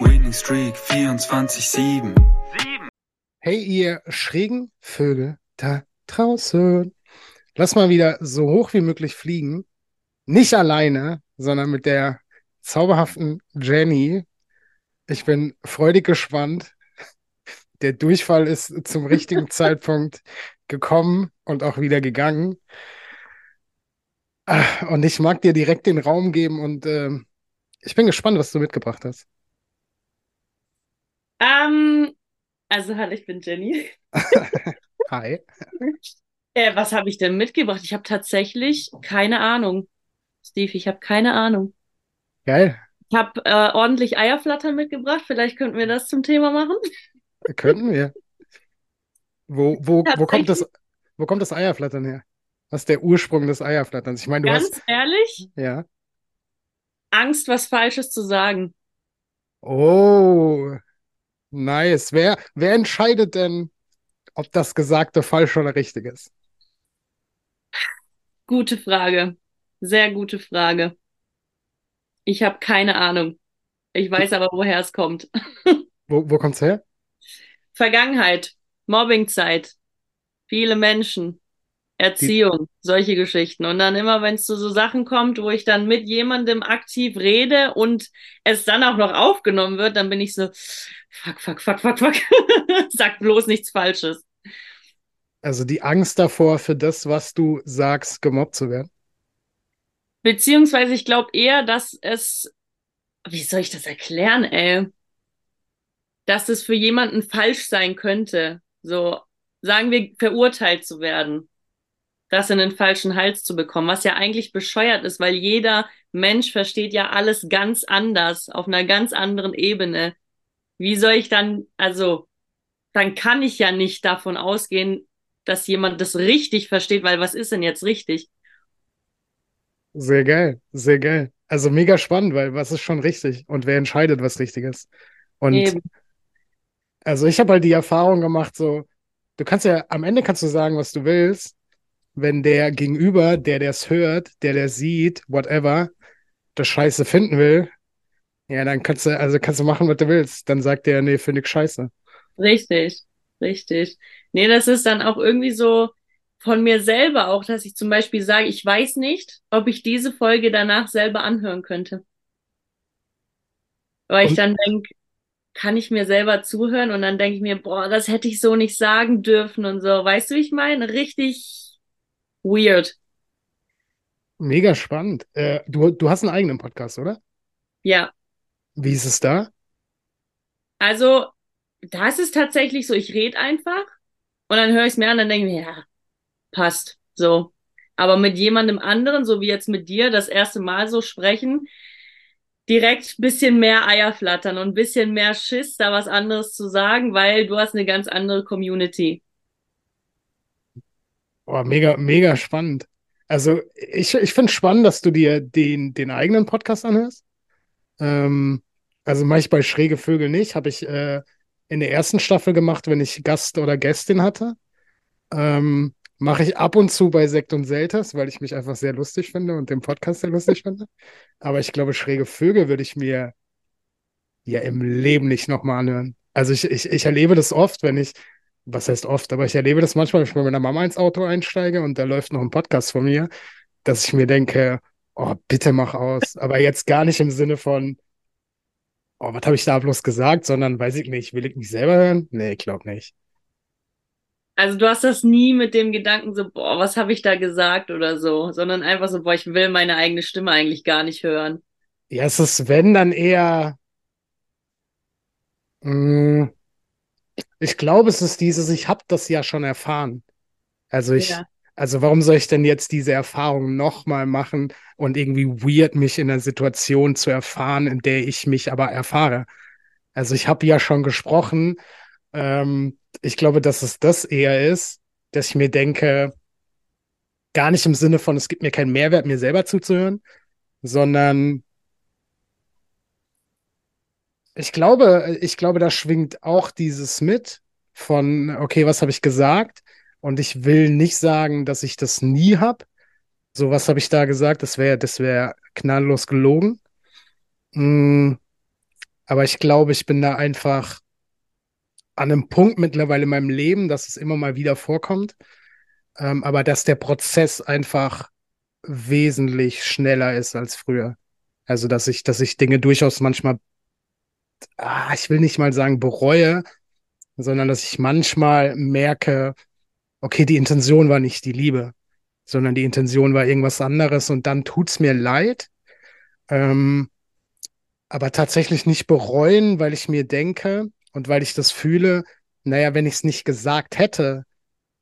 Winning Streak 24-7. Hey, ihr schrägen Vögel da draußen. Lass mal wieder so hoch wie möglich fliegen. Nicht alleine, sondern mit der zauberhaften Jenny. Ich bin freudig gespannt. Der Durchfall ist zum richtigen Zeitpunkt gekommen und auch wieder gegangen. Ah, Und ich mag dir direkt den Raum geben und ähm, ich bin gespannt, was du mitgebracht hast. Ähm, also hallo, ich bin Jenny. Hi. Äh, was habe ich denn mitgebracht? Ich habe tatsächlich keine Ahnung. Steve, ich habe keine Ahnung. Geil. Ich habe äh, ordentlich Eierflattern mitgebracht. Vielleicht könnten wir das zum Thema machen. Könnten wir. Wo, wo, wo kommt das, wo kommt das Eierflattern her? Was ist der Ursprung des Eierflatterns? Ich meine, du Ganz hast, ehrlich, ja. Angst, was Falsches zu sagen. Oh, nice. Wer, wer entscheidet denn, ob das Gesagte falsch oder richtig ist? Gute Frage. Sehr gute Frage. Ich habe keine Ahnung. Ich weiß aber, woher es kommt. Wo, wo kommt's her? Vergangenheit, Mobbingzeit, viele Menschen, Erziehung, solche Geschichten. Und dann immer, wenn es zu so Sachen kommt, wo ich dann mit jemandem aktiv rede und es dann auch noch aufgenommen wird, dann bin ich so, fuck, fuck, fuck, fuck, fuck. Sag bloß nichts Falsches. Also die Angst davor, für das, was du sagst, gemobbt zu werden. Beziehungsweise ich glaube eher, dass es, wie soll ich das erklären, ey? Dass es für jemanden falsch sein könnte. So, sagen wir, verurteilt zu werden. Das in den falschen Hals zu bekommen, was ja eigentlich bescheuert ist, weil jeder Mensch versteht ja alles ganz anders, auf einer ganz anderen Ebene. Wie soll ich dann, also, dann kann ich ja nicht davon ausgehen, dass jemand das richtig versteht, weil was ist denn jetzt richtig? Sehr geil, sehr geil. Also mega spannend, weil was ist schon richtig und wer entscheidet, was richtig ist? Und Eben. also ich habe halt die Erfahrung gemacht, so, du kannst ja, am Ende kannst du sagen, was du willst, wenn der Gegenüber, der das hört, der der sieht, whatever, das Scheiße finden will, ja, dann kannst du, also kannst du machen, was du willst. Dann sagt der, nee, finde ich scheiße. Richtig, richtig. Nee, das ist dann auch irgendwie so von mir selber auch, dass ich zum Beispiel sage, ich weiß nicht, ob ich diese Folge danach selber anhören könnte. Weil ich Und- dann denke, kann ich mir selber zuhören und dann denke ich mir, boah, das hätte ich so nicht sagen dürfen und so. Weißt du, wie ich meine? Richtig weird. Mega spannend. Äh, du, du hast einen eigenen Podcast, oder? Ja. Wie ist es da? Also, da ist tatsächlich so, ich rede einfach und dann höre ich es mir an, dann denke ich mir, ja, passt. So. Aber mit jemandem anderen, so wie jetzt mit dir, das erste Mal so sprechen, direkt bisschen mehr Eier flattern und ein bisschen mehr Schiss, da was anderes zu sagen, weil du hast eine ganz andere Community. Oh, mega, mega spannend. Also ich, ich finde es spannend, dass du dir den, den eigenen Podcast anhörst. Ähm, also mache ich bei Schräge Vögel nicht. Habe ich äh, in der ersten Staffel gemacht, wenn ich Gast oder Gästin hatte. Ähm, mache ich ab und zu bei Sekt und Selters, weil ich mich einfach sehr lustig finde und den Podcast sehr lustig finde. Aber ich glaube, Schräge Vögel würde ich mir ja im Leben nicht nochmal anhören. Also ich, ich, ich erlebe das oft, wenn ich, was heißt oft, aber ich erlebe das manchmal, wenn ich mit meiner Mama ins Auto einsteige und da läuft noch ein Podcast von mir, dass ich mir denke, oh, bitte mach aus. Aber jetzt gar nicht im Sinne von, oh, was habe ich da bloß gesagt, sondern weiß ich nicht, will ich mich selber hören? Nee, ich glaube nicht. Also du hast das nie mit dem Gedanken so, boah, was habe ich da gesagt oder so, sondern einfach so, boah, ich will meine eigene Stimme eigentlich gar nicht hören. Ja, es ist, wenn, dann eher. Mh, ich glaube, es ist dieses, ich habe das ja schon erfahren. Also ich, Ja. also warum soll ich denn jetzt diese Erfahrung nochmal machen und irgendwie weird mich in einer Situation zu erfahren, in der ich mich aber erfahre? Also ich habe ja schon gesprochen. Ähm, ich glaube, dass es das eher ist, dass ich mir denke, gar nicht im Sinne von, es gibt mir keinen Mehrwert, mir selber zuzuhören, sondern ich glaube, ich glaube, da schwingt auch dieses mit von, okay, was habe ich gesagt? Und ich will nicht sagen, dass ich das nie habe. So, was habe ich da gesagt? Das wäre, das wäre knalllos gelogen. Mm, aber ich glaube, ich bin da einfach an einem Punkt mittlerweile in meinem Leben, dass es immer mal wieder vorkommt. Ähm, aber dass der Prozess einfach wesentlich schneller ist als früher. Also, dass ich, dass ich Dinge durchaus manchmal ah, ich will nicht mal sagen bereue, sondern dass ich manchmal merke, okay, die Intention war nicht die Liebe, sondern die Intention war irgendwas anderes und dann tut's mir leid. Ähm, aber tatsächlich nicht bereuen, weil ich mir denke und weil ich das fühle, naja, wenn ich es nicht gesagt hätte,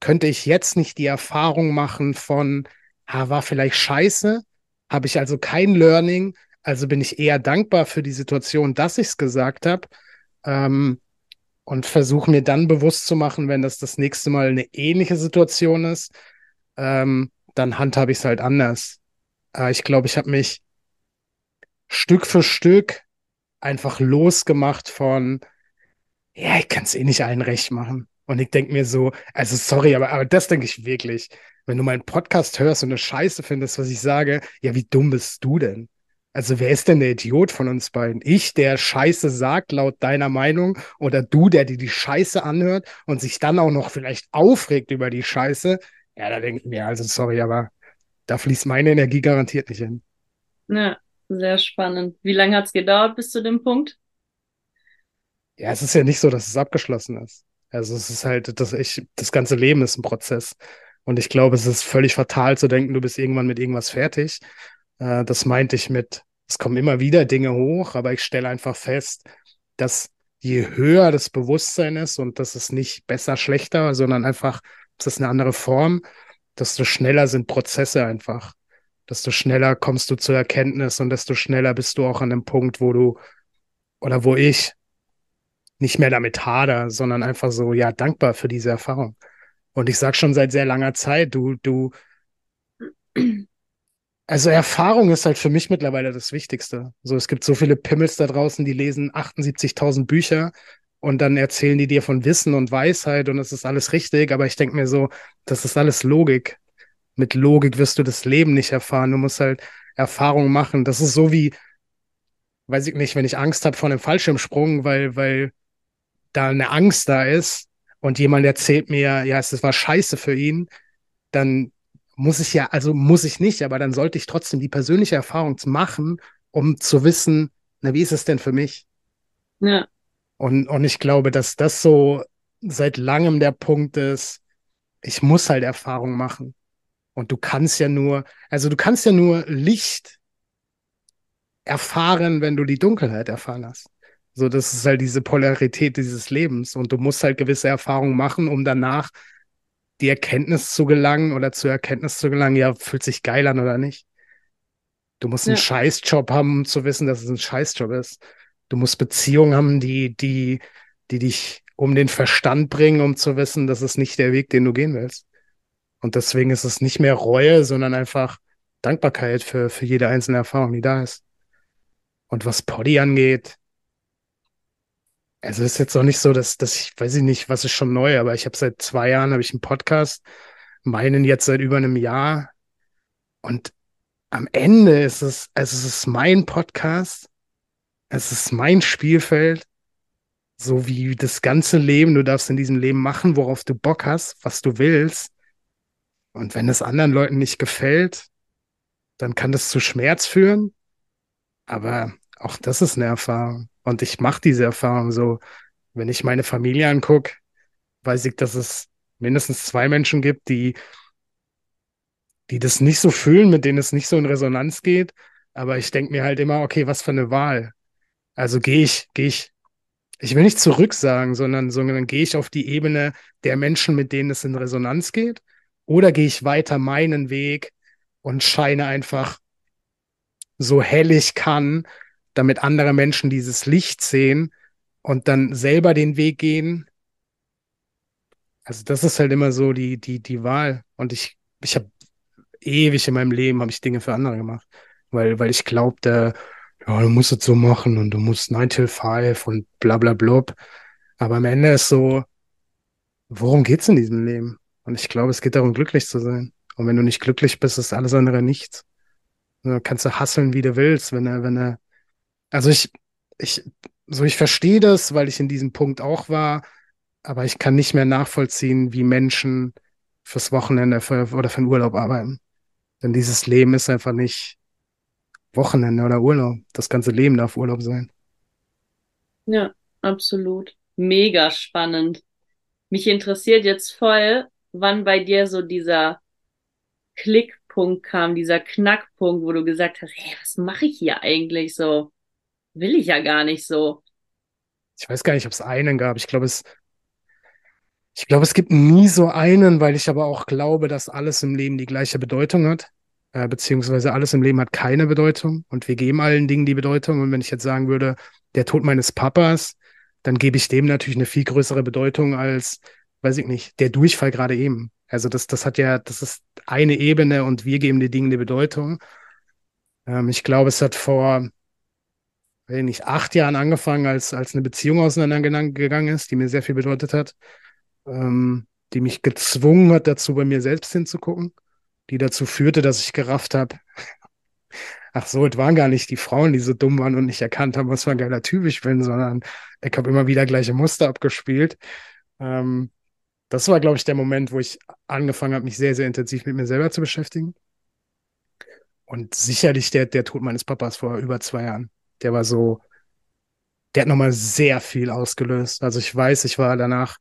könnte ich jetzt nicht die Erfahrung machen von, ah, war vielleicht scheiße, habe ich also kein Learning, also bin ich eher dankbar für die Situation, dass ich es gesagt habe ähm, und versuche mir dann bewusst zu machen, wenn das das nächste Mal eine ähnliche Situation ist, ähm, dann handhabe ich es halt anders. Äh, ich glaube, ich habe mich Stück für Stück einfach losgemacht von, ja, ich kann es eh nicht allen recht machen. Und ich denke mir so, also sorry, aber, aber das denke ich wirklich. Wenn du meinen Podcast hörst und eine Scheiße findest, was ich sage, ja, wie dumm bist du denn? Also wer ist denn der Idiot von uns beiden? Ich, der Scheiße sagt, laut deiner Meinung, oder du, der dir die Scheiße anhört und sich dann auch noch vielleicht aufregt über die Scheiße? Ja, da denke ich mir, also sorry, aber da fließt meine Energie garantiert nicht hin. Ja, sehr spannend. Wie lange hat's gedauert bis zu dem Punkt? Ja, es ist ja nicht so, dass es abgeschlossen ist. Also es ist halt, das, ich, das ganze Leben ist ein Prozess. Und ich glaube, es ist völlig fatal zu denken, du bist irgendwann mit irgendwas fertig. Äh, das meinte ich mit, es kommen immer wieder Dinge hoch, aber ich stelle einfach fest, dass je höher das Bewusstsein ist und das ist nicht besser, schlechter, sondern einfach, es ist eine andere Form, desto schneller sind Prozesse einfach. Desto schneller kommst du zur Erkenntnis und desto schneller bist du auch an dem Punkt, wo du oder wo ich nicht mehr damit hader, sondern einfach so, ja, dankbar für diese Erfahrung. Und ich sag schon seit sehr langer Zeit, du, du, also Erfahrung ist halt für mich mittlerweile das Wichtigste. So, es gibt so viele Pimmels da draußen, die lesen 78.000 Bücher und dann erzählen die dir von Wissen und Weisheit und es ist alles richtig, aber ich denke mir so, das ist alles Logik. Mit Logik wirst du das Leben nicht erfahren. Du musst halt Erfahrung machen. Das ist so wie, weiß ich nicht, wenn ich Angst habe vor einem Fallschirmsprung, weil, weil da eine Angst da ist und jemand erzählt mir, ja, es war scheiße für ihn, dann muss ich ja, also muss ich nicht, aber dann sollte ich trotzdem die persönliche Erfahrung machen, um zu wissen, na, wie ist es denn für mich? Ja. Und, und ich glaube, dass das so seit langem der Punkt ist, ich muss halt Erfahrung machen. Und du kannst ja nur, also du kannst ja nur Licht erfahren, wenn du die Dunkelheit erfahren hast. So, das ist halt diese Polarität dieses Lebens. Und du musst halt gewisse Erfahrungen machen, um danach die Erkenntnis zu gelangen oder zur Erkenntnis zu gelangen, ja, fühlt sich geil an oder nicht. Du musst einen Ja. Scheißjob haben, um zu wissen, dass es ein Scheißjob ist. Du musst Beziehungen haben, die, die, die dich um den Verstand bringen, um zu wissen, das ist nicht der Weg, den du gehen willst. Und deswegen ist es nicht mehr Reue, sondern einfach Dankbarkeit für, für jede einzelne Erfahrung, die da ist. Und was Poddy angeht, also ist jetzt auch nicht so, dass, dass ich, weiß ich nicht, was ist schon neu, aber ich habe seit zwei Jahren habe ich einen Podcast, meinen jetzt seit über einem Jahr. Und am Ende ist es, also es ist mein Podcast, es ist mein Spielfeld, so wie das ganze Leben. Du darfst in diesem Leben machen, worauf du Bock hast, was du willst. Und wenn es anderen Leuten nicht gefällt, dann kann das zu Schmerz führen. Aber auch das ist eine Erfahrung. Und ich mache diese Erfahrung so. Wenn ich meine Familie angucke, weiß ich, dass es mindestens zwei Menschen gibt, die, die das nicht so fühlen, mit denen es nicht so in Resonanz geht. Aber ich denke mir halt immer, okay, was für eine Wahl. Also gehe ich, gehe ich, ich will nicht zurück sagen, sondern, sondern gehe ich auf die Ebene der Menschen, mit denen es in Resonanz geht? Oder gehe ich weiter meinen Weg und scheine einfach so hell ich kann, damit andere Menschen dieses Licht sehen und dann selber den Weg gehen. Also das ist halt immer so die, die, die Wahl. Und ich, ich habe ewig in meinem Leben habe ich Dinge für andere gemacht, weil, weil ich glaubte, ja, du musst es so machen und du musst 9 till 5 und bla bla blub. Aber am Ende ist so, worum geht's in diesem Leben? Und ich glaube, es geht darum, glücklich zu sein. Und wenn du nicht glücklich bist, ist alles andere nichts. Du kannst du hasseln, wie du willst, wenn er, wenn er. Also ich, ich, so ich verstehe das, weil ich in diesem Punkt auch war, aber ich kann nicht mehr nachvollziehen, wie Menschen fürs Wochenende für, oder für den Urlaub arbeiten. Denn dieses Leben ist einfach nicht Wochenende oder Urlaub. Das ganze Leben darf Urlaub sein. Ja, absolut. Mega spannend. Mich interessiert jetzt voll, wann bei dir so dieser Klickpunkt kam, dieser Knackpunkt, wo du gesagt hast, hey, was mache ich hier eigentlich so? Will ich ja gar nicht so. Ich weiß gar nicht, ob es einen gab. Ich glaube, es, ich glaube, es gibt nie so einen, weil ich aber auch glaube, dass alles im Leben die gleiche Bedeutung hat. Äh, beziehungsweise alles im Leben hat keine Bedeutung und wir geben allen Dingen die Bedeutung. Und wenn ich jetzt sagen würde, der Tod meines Papas, dann gebe ich dem natürlich eine viel größere Bedeutung als, weiß ich nicht, der Durchfall gerade eben. Also das, das hat ja, das ist eine Ebene und wir geben den Dingen eine Bedeutung. Ähm, ich glaube, es hat vor, weiß nicht, acht Jahren angefangen, als, als eine Beziehung auseinandergegangen ist, die mir sehr viel bedeutet hat, ähm, die mich gezwungen hat, dazu bei mir selbst hinzugucken, die dazu führte, dass ich gerafft habe, ach so, es waren gar nicht die Frauen, die so dumm waren und nicht erkannt haben, was für ein geiler Typ ich bin, sondern ich habe immer wieder gleiche Muster abgespielt. Ähm, das war, glaube ich, der Moment, wo ich angefangen habe, mich sehr, sehr intensiv mit mir selber zu beschäftigen. Und sicherlich der, der Tod meines Papas vor über zwei Jahren. Der war so, der hat nochmal sehr viel ausgelöst. Also ich weiß, ich war danach,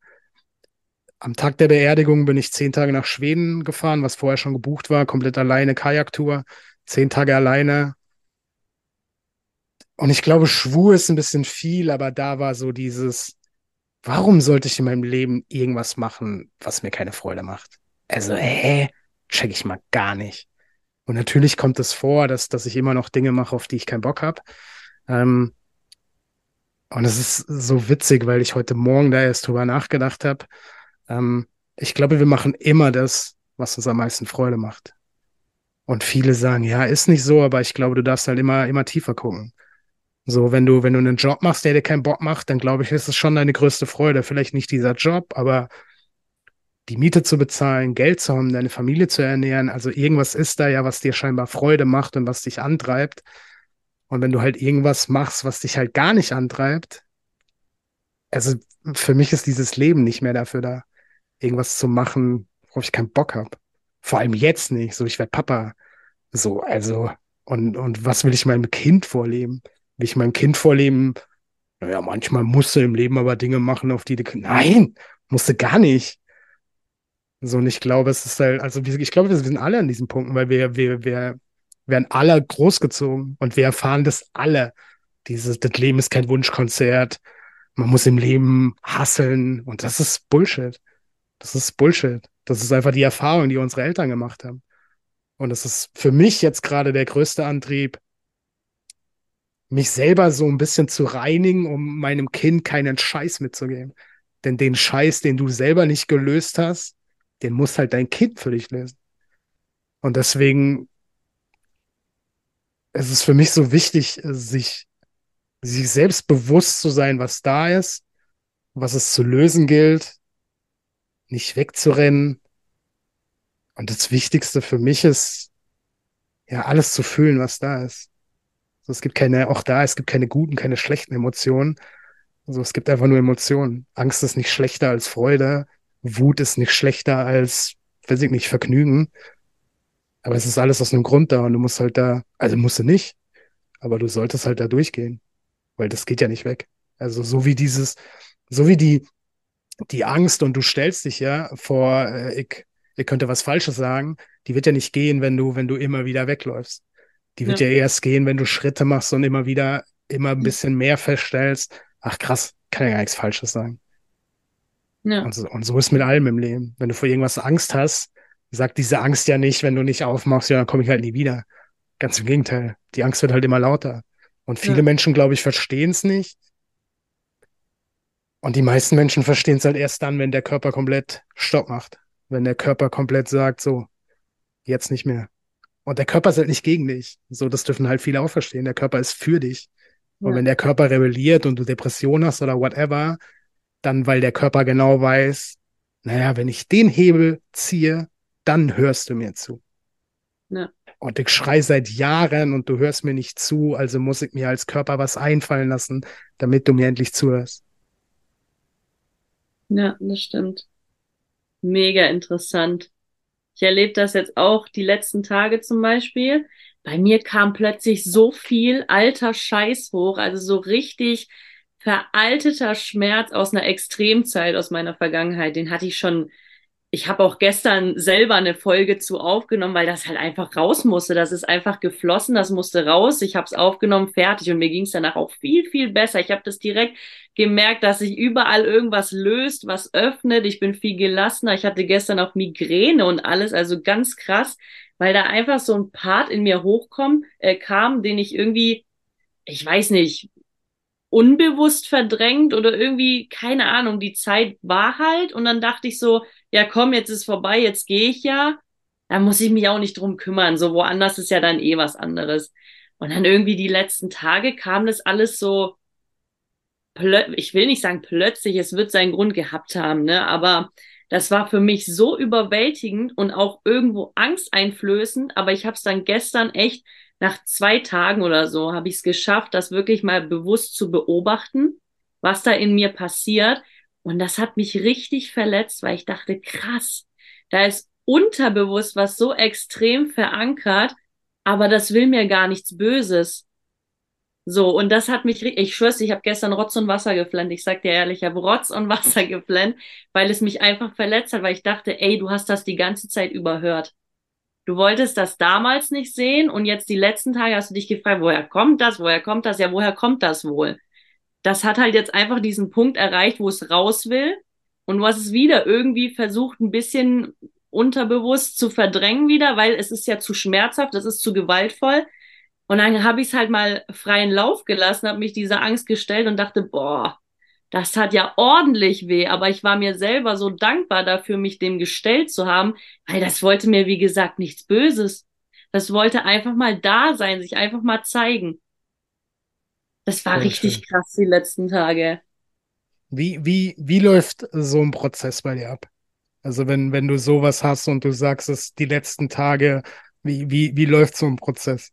am Tag der Beerdigung bin ich zehn Tage nach Schweden gefahren, was vorher schon gebucht war, komplett alleine, Kajaktour, zehn Tage alleine. Und ich glaube, schwur ist ein bisschen viel, aber da war so dieses, warum sollte ich in meinem Leben irgendwas machen, was mir keine Freude macht? Also, hä? Check ich mal gar nicht. Und natürlich kommt es vor, dass, dass ich immer noch Dinge mache, auf die ich keinen Bock habe. Ähm, und es ist so witzig, weil ich heute Morgen da erst drüber nachgedacht habe. Ähm, ich glaube, wir machen immer das, was uns am meisten Freude macht. Und viele sagen, ja, ist nicht so, aber ich glaube, du darfst halt immer, immer tiefer gucken. So, wenn du, wenn du einen Job machst, der dir keinen Bock macht, dann glaube ich, ist es schon deine größte Freude. Vielleicht nicht dieser Job, aber die Miete zu bezahlen, Geld zu haben, deine Familie zu ernähren. Also irgendwas ist da ja, was dir scheinbar Freude macht und was dich antreibt. Und wenn du halt irgendwas machst, was dich halt gar nicht antreibt, also für mich ist dieses Leben nicht mehr dafür da, irgendwas zu machen, worauf ich keinen Bock habe. Vor allem jetzt nicht. So, ich werde Papa. So, also, und, und was will ich meinem Kind vorleben? Will ich meinem Kind vorleben? Naja, manchmal musste im Leben aber Dinge machen, auf die du. Nein, musste gar nicht. So, und ich glaube, es ist halt, also ich glaube, wir sind alle an diesen Punkten, weil wir, wir, wir werden alle großgezogen und wir erfahren das alle. Dieses, das Leben ist kein Wunschkonzert. Man muss im Leben hasseln und das ist Bullshit. Das ist Bullshit. Das ist einfach die Erfahrung, die unsere Eltern gemacht haben. Und das ist für mich jetzt gerade der größte Antrieb, mich selber so ein bisschen zu reinigen, um meinem Kind keinen Scheiß mitzugeben. Denn den Scheiß, den du selber nicht gelöst hast, den muss halt dein Kind für dich lösen. Und deswegen ist es für mich so wichtig, sich, sich selbst bewusst zu sein, was da ist, was es zu lösen gilt, nicht wegzurennen. Und das Wichtigste für mich ist, ja, alles zu fühlen, was da ist. Also es gibt keine, auch da, es gibt keine guten, keine schlechten Emotionen. Also es gibt einfach nur Emotionen. Angst ist nicht schlechter als Freude. Wut ist nicht schlechter als, weiß ich nicht, Vergnügen. Aber es ist alles aus einem Grund da und du musst halt da, also musst du nicht, aber du solltest halt da durchgehen, weil das geht ja nicht weg. Also so wie dieses, so wie die, die Angst und du stellst dich ja vor, äh, ich, ich könnte was Falsches sagen, die wird ja nicht gehen, wenn du, wenn du immer wieder wegläufst. Die wird ja, ja erst gehen, wenn du Schritte machst und immer wieder, immer ein bisschen mehr feststellst. Ach krass, kann ja gar nichts Falsches sagen. Ja. Und, so, und so ist mit allem im Leben. Wenn du vor irgendwas Angst hast, sagt diese Angst ja nicht, wenn du nicht aufmachst, ja, dann komme ich halt nie wieder. Ganz im Gegenteil. Die Angst wird halt immer lauter. Und viele ja. Menschen, glaube ich, verstehen es nicht. Und die meisten Menschen verstehen es halt erst dann, wenn der Körper komplett Stopp macht. Wenn der Körper komplett sagt, so, jetzt nicht mehr. Und der Körper ist halt nicht gegen dich. So, das dürfen halt viele auch verstehen. Der Körper ist für dich. Und wenn der Körper rebelliert und du Depression hast oder whatever, dann, weil der Körper genau weiß, naja, wenn ich den Hebel ziehe, dann hörst du mir zu. Ja. Und ich schrei seit Jahren und du hörst mir nicht zu, also muss ich mir als Körper was einfallen lassen, damit du mir endlich zuhörst. Ja, das stimmt. Mega interessant. Ich erlebe das jetzt auch die letzten Tage zum Beispiel. Bei mir kam plötzlich so viel alter Scheiß hoch, also so richtig veralteter Schmerz aus einer Extremzeit aus meiner Vergangenheit. Den hatte ich schon ich habe auch gestern selber eine Folge zu aufgenommen, weil das halt einfach raus musste. Das ist einfach geflossen, das musste raus. Ich habe es aufgenommen, fertig und mir ging es danach auch viel, viel besser. Ich habe das direkt gemerkt, dass sich überall irgendwas löst, was öffnet. Ich bin viel gelassener. Ich hatte gestern auch Migräne und alles, also ganz krass, weil da einfach so ein Part in mir hochkommt, äh, kam, den ich irgendwie, ich weiß nicht, unbewusst verdrängt oder irgendwie, keine Ahnung, die Zeit war halt und dann dachte ich so, ja komm, jetzt ist vorbei, jetzt gehe ich ja, da muss ich mich auch nicht drum kümmern, so woanders ist ja dann eh was anderes. Und dann irgendwie die letzten Tage kam das alles so, ich will nicht sagen plötzlich, es wird seinen Grund gehabt haben, ne, aber das war für mich so überwältigend und auch irgendwo angsteinflößend, aber ich habe es dann gestern echt nach zwei Tagen oder so habe ich es geschafft, das wirklich mal bewusst zu beobachten, was da in mir passiert. Und das hat mich richtig verletzt, weil ich dachte, krass, da ist unterbewusst was so extrem verankert, aber das will mir gar nichts Böses. So, und das hat mich, ich schwör's, ich habe gestern Rotz und Wasser geflennt. Ich sag dir ehrlich, ich habe Rotz und Wasser geflennt, weil es mich einfach verletzt hat, weil ich dachte, ey, du hast das die ganze Zeit überhört. Du wolltest das damals nicht sehen und jetzt die letzten Tage hast du dich gefragt, woher kommt das? Woher kommt das? Ja, woher kommt das wohl? Das hat halt jetzt einfach diesen Punkt erreicht, wo es raus will und hast es wieder irgendwie versucht, ein bisschen unterbewusst zu verdrängen wieder, weil es ist ja zu schmerzhaft, es ist zu gewaltvoll. Und dann habe ich es halt mal freien Lauf gelassen, habe mich dieser Angst gestellt und dachte, boah, das hat ja ordentlich weh, aber ich war mir selber so dankbar dafür, mich dem gestellt zu haben, weil das wollte mir, wie gesagt, nichts Böses. Das wollte einfach mal da sein, sich einfach mal zeigen. Das war Sehr richtig schön. krass die letzten Tage. Wie, wie, wie läuft so ein Prozess bei dir ab? Also wenn, wenn du sowas hast und du sagst es die letzten Tage, wie, wie, wie läuft so ein Prozess?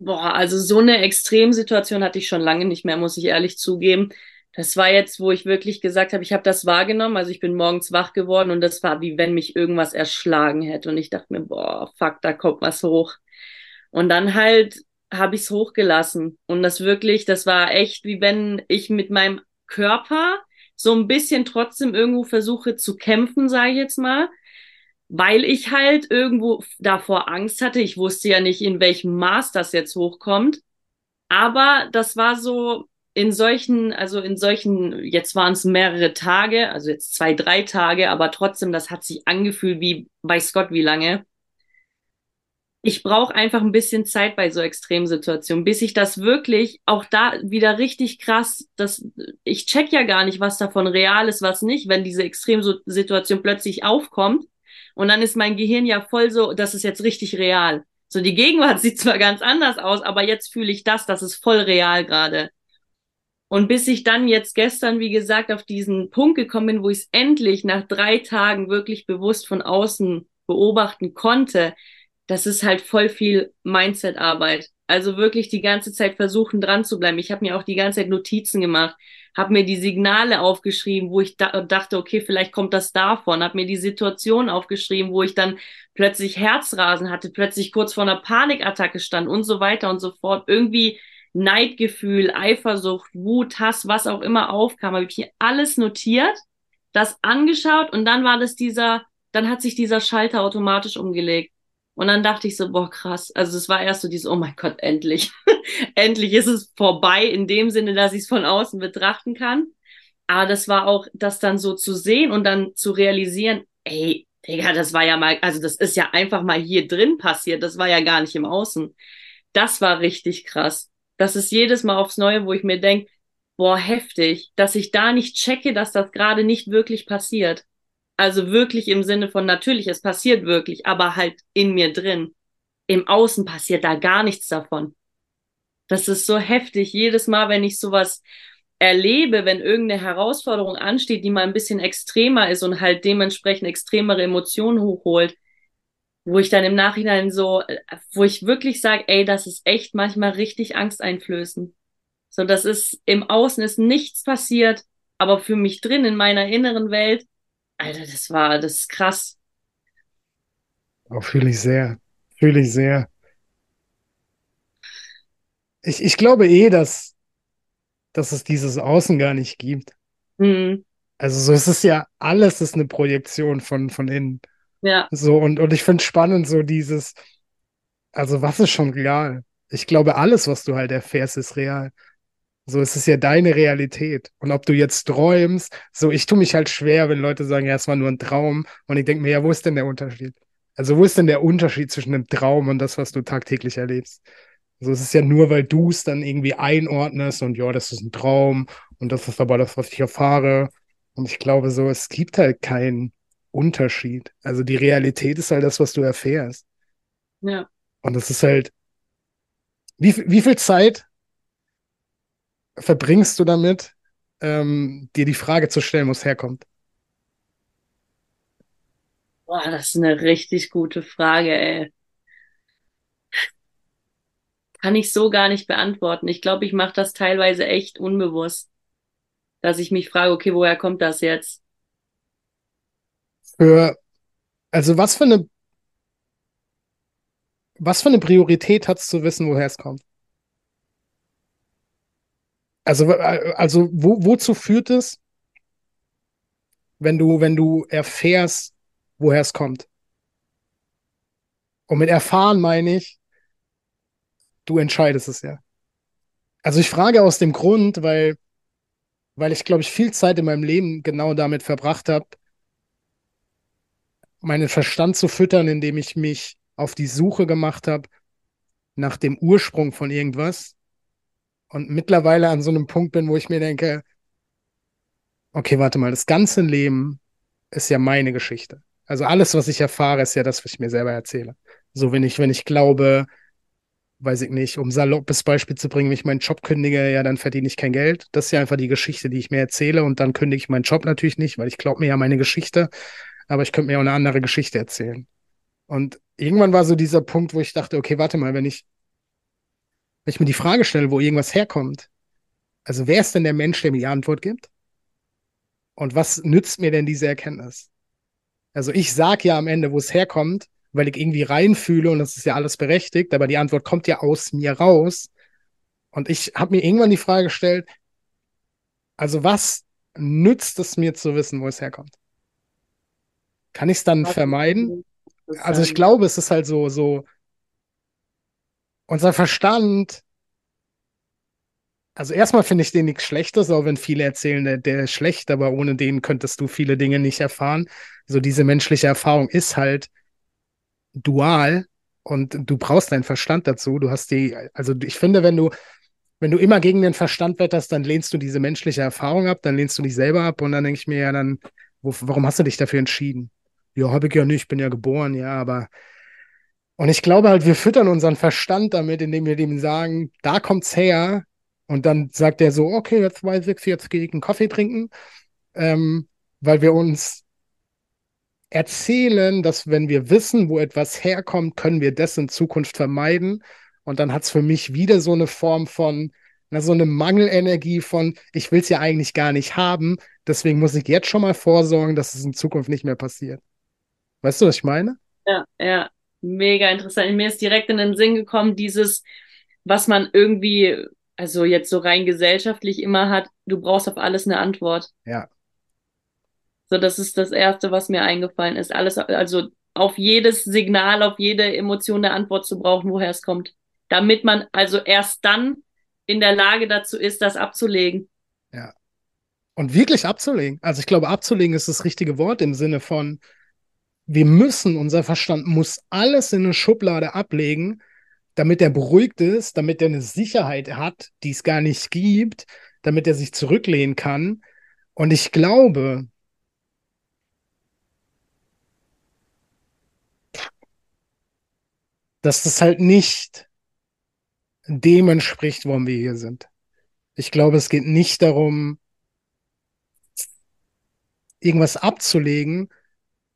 Boah, also so eine Extremsituation hatte ich schon lange nicht mehr, muss ich ehrlich zugeben das war jetzt, wo ich wirklich gesagt habe, ich habe das wahrgenommen. Also ich bin morgens wach geworden und das war wie wenn mich irgendwas erschlagen hätte. Und ich dachte mir, boah, fuck, da kommt was hoch. Und dann halt habe ich es hochgelassen. Und das wirklich, das war echt wie wenn ich mit meinem Körper so ein bisschen trotzdem irgendwo versuche zu kämpfen, sage ich jetzt mal. Weil ich halt irgendwo davor Angst hatte. Ich wusste ja nicht, in welchem Maß das jetzt hochkommt. Aber das war so, in solchen, also in solchen, jetzt waren es mehrere Tage, also jetzt zwei, drei Tage, aber trotzdem, das hat sich angefühlt wie, weiß Gott, wie lange. Ich brauche einfach ein bisschen Zeit bei so Extremsituationen, bis ich das wirklich auch da wieder richtig krass, das, ich check ja gar nicht, was davon real ist, was nicht, wenn diese Extremsituation plötzlich aufkommt. Und dann ist mein Gehirn ja voll so, das ist jetzt richtig real. So, die Gegenwart sieht zwar ganz anders aus, aber jetzt fühle ich das, das ist voll real gerade. Und bis ich dann jetzt gestern, wie gesagt, auf diesen Punkt gekommen bin, wo ich es endlich nach drei Tagen wirklich bewusst von außen beobachten konnte, das ist halt voll viel Mindset-Arbeit. Also wirklich die ganze Zeit versuchen dran zu bleiben. Ich habe mir auch die ganze Zeit Notizen gemacht, habe mir die Signale aufgeschrieben, wo ich da dachte, okay, vielleicht kommt das davon, habe mir die Situation aufgeschrieben, wo ich dann plötzlich Herzrasen hatte, plötzlich kurz vor einer Panikattacke stand und so weiter und so fort. Irgendwie Neidgefühl, Eifersucht, Wut, Hass, was auch immer aufkam, habe ich hier alles notiert das angeschaut und dann war das dieser, dann hat sich dieser Schalter automatisch umgelegt. Und dann dachte ich so, boah, krass. Also es war erst so dieses, oh mein Gott, endlich. endlich ist es vorbei in dem Sinne, dass ich es von außen betrachten kann. Aber das war auch, das dann so zu sehen und dann zu realisieren, ey, Digga, das war ja mal, also das ist ja einfach mal hier drin passiert. Das war ja gar nicht im Außen. Das war richtig krass. Das ist jedes Mal aufs Neue, wo ich mir denke, boah, heftig, dass ich da nicht checke, dass das gerade nicht wirklich passiert. Also wirklich im Sinne von natürlich, es passiert wirklich, aber halt in mir drin. Im Außen passiert da gar nichts davon. Das ist so heftig. Jedes Mal, wenn ich sowas erlebe, wenn irgendeine Herausforderung ansteht, die mal ein bisschen extremer ist und halt dementsprechend extremere Emotionen hochholt, wo ich dann im Nachhinein so, wo ich wirklich sage, ey, das ist echt manchmal richtig angsteinflößend. So, das ist im Außen ist nichts passiert, aber für mich drin in meiner inneren Welt Alter, das war, das ist krass. Auch fühle ich sehr. Fühle ich sehr. Ich, ich glaube eh, dass, dass es dieses Außen gar nicht gibt. Mhm. Also so es ist ja, alles ist eine Projektion von, von innen. Ja. So, und, und ich finde spannend, so dieses, also was ist schon real? Ich glaube, alles, was du halt erfährst, ist real. So, es ist ja deine Realität. Und ob du jetzt träumst, so, ich tue mich halt schwer, wenn Leute sagen, ja, es war nur ein Traum. Und ich denke mir, ja, wo ist denn der Unterschied? Also, wo ist denn der Unterschied zwischen einem Traum und das, was du tagtäglich erlebst? So, es ist ja nur, weil du es dann irgendwie einordnest und ja, das ist ein Traum und das ist aber das, was ich erfahre. Und ich glaube so, es gibt halt keinen Unterschied. Also die Realität ist halt das, was du erfährst. Ja. Und das ist halt, wie, wie viel Zeit verbringst du damit, ähm, dir die Frage zu stellen, wo es herkommt? Boah, das ist eine richtig gute Frage, ey. Kann ich so gar nicht beantworten. Ich glaube, ich mache das teilweise echt unbewusst, dass ich mich frage, okay, woher kommt das jetzt? Für, also was für eine, was für eine Priorität hat es zu wissen, woher es kommt? Also, äh, also wo, wozu führt es, wenn du, wenn du erfährst, woher es kommt? Und mit erfahren meine ich, du entscheidest es ja. Also ich frage aus dem Grund, weil, weil ich, glaube ich, viel Zeit in meinem Leben genau damit verbracht habe, meinen Verstand zu füttern, indem ich mich auf die Suche gemacht habe nach dem Ursprung von irgendwas und mittlerweile an so einem Punkt bin, wo ich mir denke, okay, warte mal, das ganze Leben ist ja meine Geschichte. Also alles, was ich erfahre, ist ja das, was ich mir selber erzähle. So, wenn ich, wenn ich glaube, weiß ich nicht, um saloppes Beispiel zu bringen, wenn ich meinen Job kündige, ja, dann verdiene ich kein Geld. Das ist ja einfach die Geschichte, die ich mir erzähle und dann kündige ich meinen Job natürlich nicht, weil ich glaube mir ja meine Geschichte, aber ich könnte mir auch eine andere Geschichte erzählen. Und irgendwann war so dieser Punkt, wo ich dachte, okay, warte mal, wenn ich wenn ich mir die Frage stelle, wo irgendwas herkommt, also wer ist denn der Mensch, der mir die Antwort gibt? Und was nützt mir denn diese Erkenntnis? Also ich sage ja am Ende, wo es herkommt, weil ich irgendwie reinfühle und das ist ja alles berechtigt, aber die Antwort kommt ja aus mir raus. Und ich habe mir irgendwann die Frage gestellt, also was nützt es mir zu wissen, wo es herkommt? Kann ich es dann vermeiden? Also ich glaube, es ist halt so, so unser Verstand, also erstmal finde ich den nichts Schlechtes, auch wenn viele erzählen, der, der ist schlecht, aber ohne den könntest du viele Dinge nicht erfahren. So diese menschliche Erfahrung ist halt dual und du brauchst deinen Verstand dazu. Du hast die, also ich finde, wenn du, wenn du immer gegen den Verstand wetterst, dann lehnst du diese menschliche Erfahrung ab, dann lehnst du dich selber ab und dann denke ich mir ja dann, wo, warum hast du dich dafür entschieden? Ja, habe ich ja nicht, bin ja geboren, ja, aber und ich glaube halt, wir füttern unseren Verstand damit, indem wir dem sagen, da kommt's her. Und dann sagt er so, okay, jetzt weiß ich, jetzt gehe ich einen Kaffee trinken. Ähm, weil wir uns erzählen, dass wenn wir wissen, wo etwas herkommt, können wir das in Zukunft vermeiden. Und dann hat's für mich wieder so eine Form von, na, so eine Mangelenergie von, ich will's ja eigentlich gar nicht haben, deswegen muss ich jetzt schon mal vorsorgen, dass es in Zukunft nicht mehr passiert. Weißt du, was ich meine? Ja, ja mega interessant. Mir ist direkt in den Sinn gekommen, dieses, was man irgendwie, also jetzt so rein gesellschaftlich immer hat, du brauchst auf alles eine Antwort. Ja. So, das ist das Erste, was mir eingefallen ist. Alles, also auf jedes Signal, auf jede Emotion eine Antwort zu brauchen, woher es kommt. Damit man also erst dann in der Lage dazu ist, das abzulegen. Ja. Und wirklich abzulegen. Also ich glaube, abzulegen ist das richtige Wort im Sinne von, wir müssen, unser Verstand muss alles in eine Schublade ablegen, damit er beruhigt ist, damit er eine Sicherheit hat, die es gar nicht gibt, damit er sich zurücklehnen kann. Und ich glaube, dass das halt nicht dem entspricht, warum wir hier sind. Ich glaube, es geht nicht darum, irgendwas abzulegen,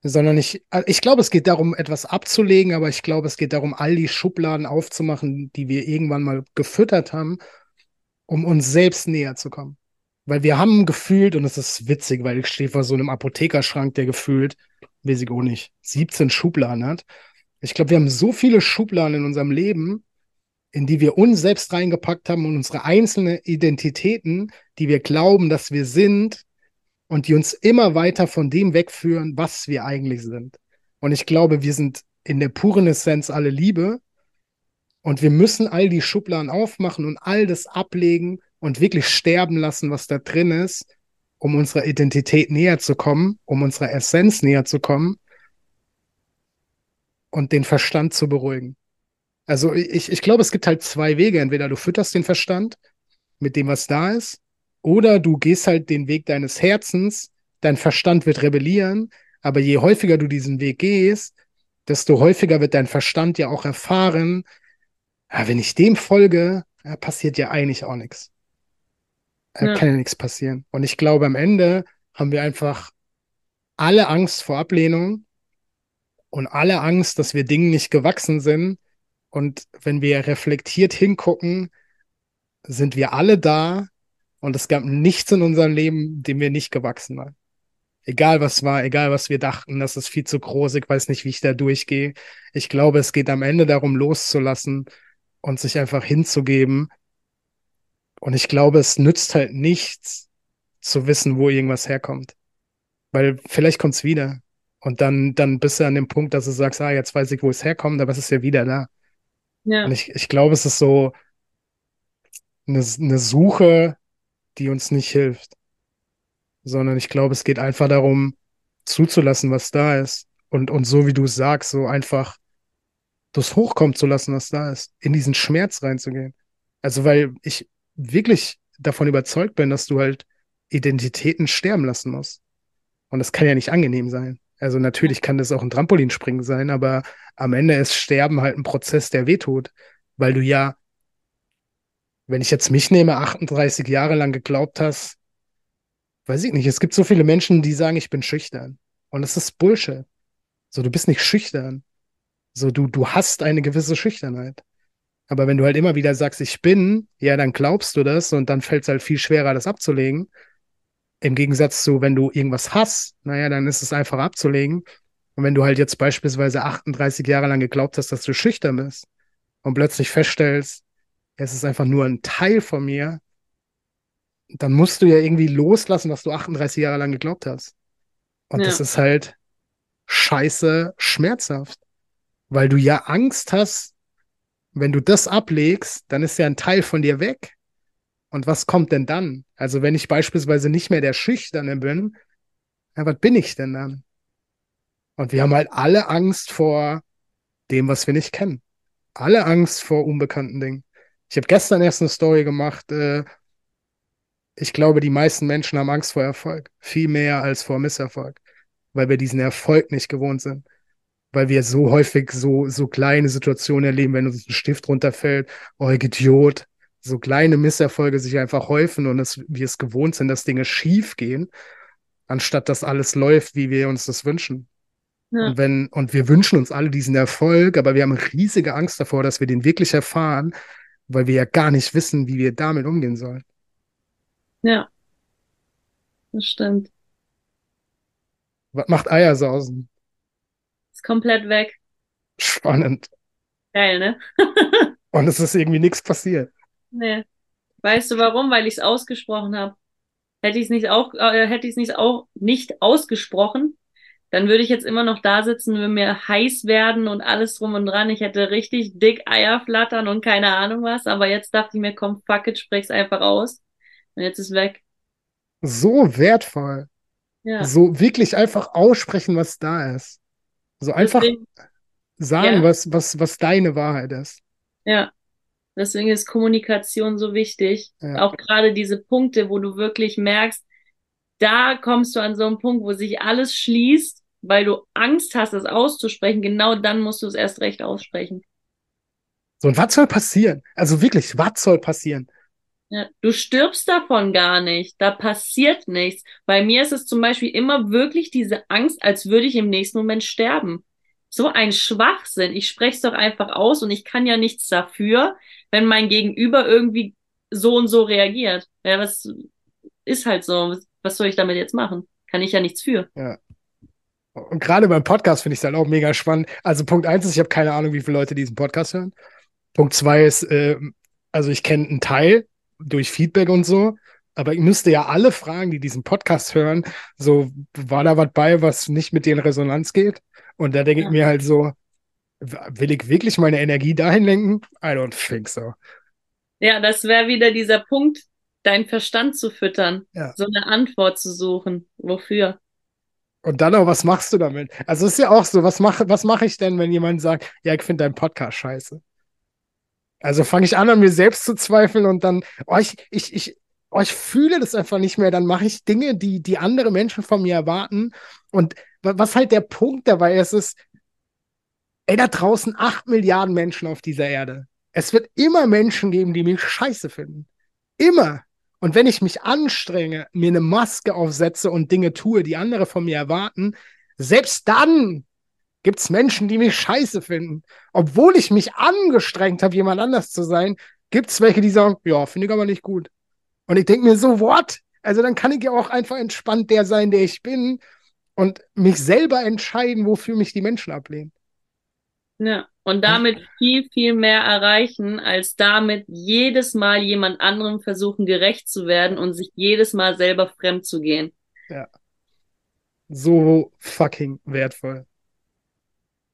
sondern ich, ich glaube, es geht darum, etwas abzulegen, aber ich glaube, es geht darum, all die Schubladen aufzumachen, die wir irgendwann mal gefüttert haben, um uns selbst näher zu kommen. Weil wir haben gefühlt, und es ist witzig, weil ich stehe vor so einem Apothekerschrank, der gefühlt, weiß ich auch nicht, 17 Schubladen hat. Ich glaube, wir haben so viele Schubladen in unserem Leben, in die wir uns selbst reingepackt haben und unsere einzelnen Identitäten, die wir glauben, dass wir sind und die uns immer weiter von dem wegführen, was wir eigentlich sind. Und ich glaube, wir sind in der puren Essenz alle Liebe und wir müssen all die Schubladen aufmachen und all das ablegen und wirklich sterben lassen, was da drin ist, um unserer Identität näher zu kommen, um unserer Essenz näher zu kommen und den Verstand zu beruhigen. Also ich, ich glaube, es gibt halt zwei Wege. Entweder du fütterst den Verstand mit dem, was da ist, oder du gehst halt den Weg deines Herzens, dein Verstand wird rebellieren, aber je häufiger du diesen Weg gehst, desto häufiger wird dein Verstand ja auch erfahren, ja, wenn ich dem folge, ja, passiert ja eigentlich auch nichts. Ja. Kann ja nichts passieren. Und ich glaube, am Ende haben wir einfach alle Angst vor Ablehnung und alle Angst, dass wir Dingen nicht gewachsen sind. Und wenn wir reflektiert hingucken, sind wir alle da und es gab nichts in unserem Leben, dem wir nicht gewachsen waren. Egal was war, egal was wir dachten, das ist viel zu groß, ich weiß nicht, wie ich da durchgehe. Ich glaube, es geht am Ende darum, loszulassen und sich einfach hinzugeben. Und ich glaube, es nützt halt nichts zu wissen, wo irgendwas herkommt. Weil vielleicht kommt's wieder. Und dann, dann bist du an dem Punkt, dass du sagst, ah, jetzt weiß ich, wo es herkommt, aber es ist ja wieder da. Ja. Und ich, ich glaube, es ist so eine, eine Suche, die uns nicht hilft. Sondern ich glaube, es geht einfach darum, zuzulassen, was da ist. Und, und so wie du es sagst, so einfach das hochkommen zu lassen, was da ist. In diesen Schmerz reinzugehen. Also, weil ich wirklich davon überzeugt bin, dass du halt Identitäten sterben lassen musst. Und das kann ja nicht angenehm sein. Also natürlich kann das auch ein Trampolinspringen sein, aber am Ende ist Sterben halt ein Prozess, der wehtut, weil du ja, wenn ich jetzt mich nehme, 38 Jahre lang geglaubt hast, weiß ich nicht, es gibt so viele Menschen, die sagen, ich bin schüchtern. Und das ist Bullshit. So, du bist nicht schüchtern. So, du, du hast eine gewisse Schüchternheit. Aber wenn du halt immer wieder sagst, ich bin, ja, dann glaubst du das und dann fällt es halt viel schwerer, das abzulegen. Im Gegensatz zu, wenn du irgendwas hast, naja, dann ist es einfach abzulegen. Und wenn du halt jetzt beispielsweise 38 Jahre lang geglaubt hast, dass du schüchtern bist und plötzlich feststellst, es ist einfach nur ein Teil von mir, dann musst du ja irgendwie loslassen, was du 38 Jahre lang geglaubt hast. Und ja. das ist halt scheiße schmerzhaft, weil du ja Angst hast, wenn du das ablegst, dann ist ja ein Teil von dir weg. Und was kommt denn dann? Also wenn ich beispielsweise nicht mehr der Schüchterne bin, ja, was bin ich denn dann? Und wir haben halt alle Angst vor dem, was wir nicht kennen. Alle Angst vor unbekannten Dingen. Ich habe gestern erst eine Story gemacht. Äh, ich glaube, die meisten Menschen haben Angst vor Erfolg. Viel mehr als vor Misserfolg. Weil wir diesen Erfolg nicht gewohnt sind. Weil wir so häufig so, so kleine Situationen erleben, wenn uns ein Stift runterfällt. Oh, Idiot so kleine Misserfolge sich einfach häufen und es, wir es gewohnt sind, dass Dinge schief gehen, anstatt dass alles läuft, wie wir uns das wünschen. Ja. Und wenn, und wir wünschen uns alle diesen Erfolg, aber wir haben riesige Angst davor, dass wir den wirklich erfahren, weil wir ja gar nicht wissen, wie wir damit umgehen sollen. Ja. Das stimmt. Was macht Eiersausen? Ist komplett weg. Spannend. Geil, ne? und es ist irgendwie nichts passiert. Nee. Weißt du warum? Weil ich es ausgesprochen habe. hätte ich es nicht auch, äh, hätte ich es nicht auch nicht ausgesprochen, dann würde ich jetzt immer noch da sitzen, würde mir heiß werden und alles drum und dran. Ich hätte richtig dick Eier flattern und keine Ahnung was. Aber jetzt dachte ich mir, komm, fuck it, sprich's einfach aus. Und jetzt ist weg. So wertvoll. Ja. So wirklich einfach aussprechen, was da ist. So einfach Deswegen, sagen, Ja. was, was, was deine Wahrheit ist. ja. Deswegen ist Kommunikation so wichtig. Ja. Auch gerade diese Punkte, wo du wirklich merkst, da kommst du an so einen Punkt, wo sich alles schließt, weil du Angst hast, es auszusprechen. Genau dann musst du es erst recht aussprechen. So, und was soll passieren? Also wirklich, was soll passieren? Ja, du stirbst davon gar nicht. Da passiert nichts. Bei mir ist es zum Beispiel immer wirklich diese Angst, als würde ich im nächsten Moment sterben. So ein Schwachsinn. Ich spreche es doch einfach aus und ich kann ja nichts dafür, wenn mein Gegenüber irgendwie so und so reagiert. Ja, was ist halt so. Was soll ich damit jetzt machen? Kann ich ja nichts für. Und gerade beim Podcast finde ich es halt auch mega spannend. Also Punkt eins ist, ich habe keine Ahnung, wie viele Leute diesen Podcast hören. Punkt zwei ist, äh, also ich kenne einen Teil durch Feedback und so, aber ich müsste ja alle fragen, die diesen Podcast hören, so, war da was bei, was nicht mit dir in Resonanz geht? Und da denke Ja. ich mir halt so, will ich wirklich meine Energie dahin lenken? I don't think so. Ja, das wäre wieder dieser Punkt, deinen Verstand zu füttern, Ja. so eine Antwort zu suchen. Wofür? Und dann auch, was machst du damit? Also ist ja auch so, was mache was mache ich denn, wenn jemand sagt, ja, ich finde deinen Podcast scheiße? Also fange ich an, an mir selbst zu zweifeln und dann, oh, ich, ich, ich, oh, ich fühle das einfach nicht mehr. Dann mache ich Dinge, die, die andere Menschen von mir erwarten. Und wa- was halt der Punkt dabei ist, ist, ey, da draußen acht Milliarden Menschen auf dieser Erde. Es wird immer Menschen geben, die mich scheiße finden. Immer. Und wenn ich mich anstrenge, mir eine Maske aufsetze und Dinge tue, die andere von mir erwarten, selbst dann gibt es Menschen, die mich scheiße finden. Obwohl ich mich angestrengt habe, jemand anders zu sein, gibt es welche, die sagen, ja, finde ich aber nicht gut. Und ich denke mir so, what? Also dann kann ich ja auch einfach entspannt der sein, der ich bin und mich selber entscheiden, wofür mich die Menschen ablehnen. Ja, und damit viel, viel mehr erreichen, als damit jedes Mal jemand anderem versuchen, gerecht zu werden und sich jedes Mal selber fremd zu gehen. So fucking wertvoll.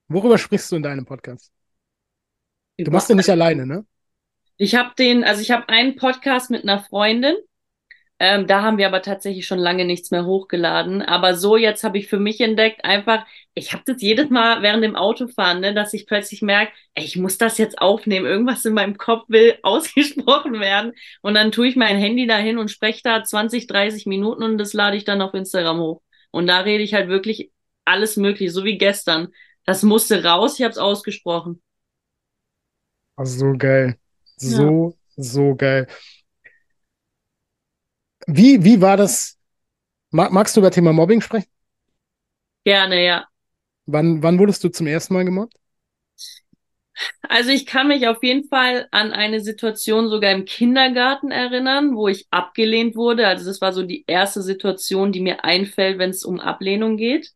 Worüber sprichst du in deinem Podcast? Du machst den nicht alleine, ne? Ich habe den, also ich habe einen Podcast mit einer Freundin. Ähm, da haben wir aber tatsächlich schon lange nichts mehr hochgeladen. Aber so jetzt habe ich für mich entdeckt, einfach, ich habe das jedes Mal während dem Autofahren, ne, dass ich plötzlich merke, ey, ich muss das jetzt aufnehmen. Irgendwas in meinem Kopf will ausgesprochen werden. Und dann tue ich mein Handy dahin und spreche da 20, 30 Minuten und das lade ich dann auf Instagram hoch. Und da rede ich halt wirklich alles mögliche, so wie gestern. Das musste raus, ich habe es ausgesprochen. Also so geil. So, so geil. Wie, wie war das? Mag, magst du über Thema Mobbing sprechen? Gerne, ja. Wann, wann wurdest du zum ersten Mal gemobbt? Also ich kann mich auf jeden Fall an eine Situation sogar im Kindergarten erinnern, wo ich abgelehnt wurde. Also das war so die erste Situation, die mir einfällt, wenn es um Ablehnung geht.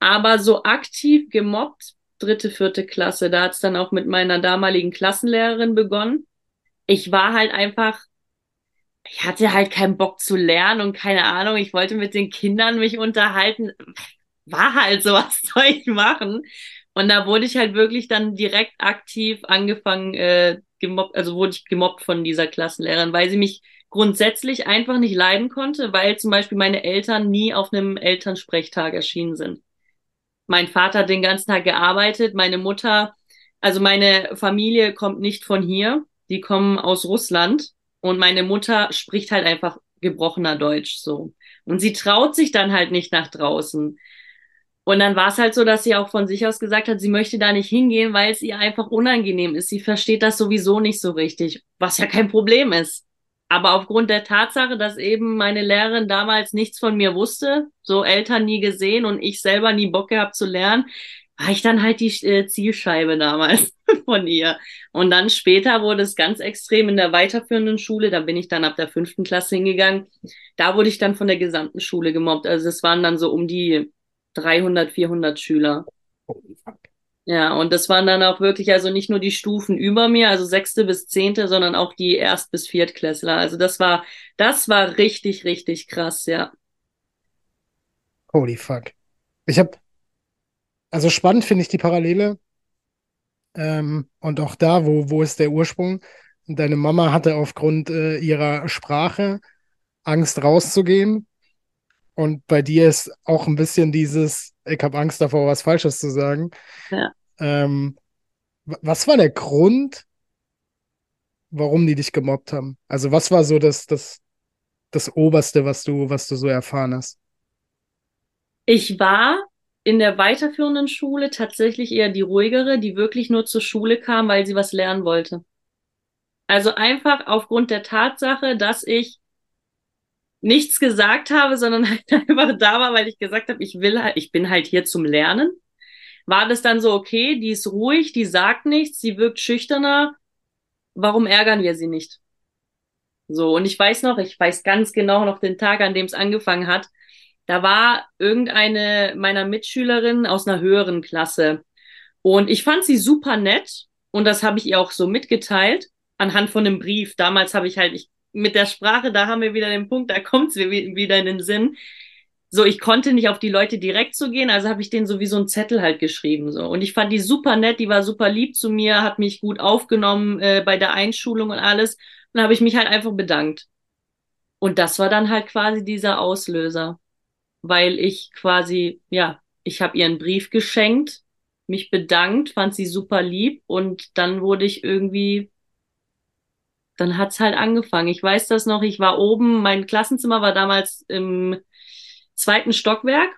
Aber so aktiv gemobbt, dritte, vierte Klasse, da hat es dann auch mit meiner damaligen Klassenlehrerin begonnen. Ich war halt einfach, ich hatte halt keinen Bock zu lernen und keine Ahnung, ich wollte mit den Kindern mich unterhalten. War halt so, was soll ich machen? Und da wurde ich halt wirklich dann direkt aktiv angefangen, äh, gemobbt, also wurde ich gemobbt von dieser Klassenlehrerin, weil sie mich grundsätzlich einfach nicht leiden konnte, weil zum Beispiel meine Eltern nie auf einem Elternsprechtag erschienen sind. Mein Vater hat den ganzen Tag gearbeitet, meine Mutter, also meine Familie kommt nicht von hier, die kommen aus Russland und meine Mutter spricht halt einfach gebrochener Deutsch so. Und sie traut sich dann halt nicht nach draußen. Und dann war es halt so, dass sie auch von sich aus gesagt hat, sie möchte da nicht hingehen, weil es ihr einfach unangenehm ist. Sie versteht das sowieso nicht so richtig, was ja kein Problem ist. Aber aufgrund der Tatsache, dass eben meine Lehrerin damals nichts von mir wusste, so Eltern nie gesehen und ich selber nie Bock gehabt zu lernen, war ich dann halt die äh, Zielscheibe damals von ihr. Und dann später wurde es ganz extrem in der weiterführenden Schule. Da bin ich dann ab der fünften Klasse hingegangen. Da wurde ich dann von der gesamten Schule gemobbt. Also es waren dann so um die 300, 400 Schüler. Holy fuck. Ja, und das waren dann auch wirklich also nicht nur die Stufen über mir, also sechste bis zehnte, sondern auch die Erst- bis Viertklässler. Also das war, das war richtig, richtig krass, ja. Holy fuck. Ich habe, also spannend finde ich die Parallele. Ähm, und auch da, wo, wo ist der Ursprung? Deine Mama hatte aufgrund äh, ihrer Sprache Angst rauszugehen. Und bei dir ist auch ein bisschen dieses, ich habe Angst davor, was Falsches zu sagen. Ja. Ähm, wa- was war der Grund, warum die dich gemobbt haben? Also was war so das, das, das Oberste, was du, was du so erfahren hast? Ich war in der weiterführenden Schule tatsächlich eher die ruhigere, die wirklich nur zur Schule kam, weil sie was lernen wollte. Also einfach aufgrund der Tatsache, dass ich nichts gesagt habe, sondern halt einfach da war, weil ich gesagt habe, ich will halt, ich bin halt hier zum Lernen. War das dann so, okay, die ist ruhig, die sagt nichts, sie wirkt schüchterner. Warum ärgern wir sie nicht? So, und ich weiß noch, ich weiß ganz genau noch den Tag, an dem es angefangen hat. Da war irgendeine meiner Mitschülerinnen aus einer höheren Klasse. Und ich fand sie super nett. Und das habe ich ihr auch so mitgeteilt, anhand von einem Brief. Damals habe ich halt, ich, mit der Sprache, da haben wir wieder den Punkt, da kommt es wieder in den Sinn. So, ich konnte nicht auf die Leute direkt zu gehen, also habe ich denen so wie so einen Zettel halt geschrieben. So. Und ich fand die super nett, die war super lieb zu mir, hat mich gut aufgenommen äh, bei der Einschulung und alles. Und habe ich mich halt einfach bedankt. Und das war dann halt quasi dieser Auslöser, weil ich quasi, ja, ich habe ihr einen Brief geschenkt, mich bedankt, fand sie super lieb und dann wurde ich irgendwie, dann hat's halt angefangen. Ich weiß das noch, ich war oben, mein Klassenzimmer war damals im zweiten Stockwerk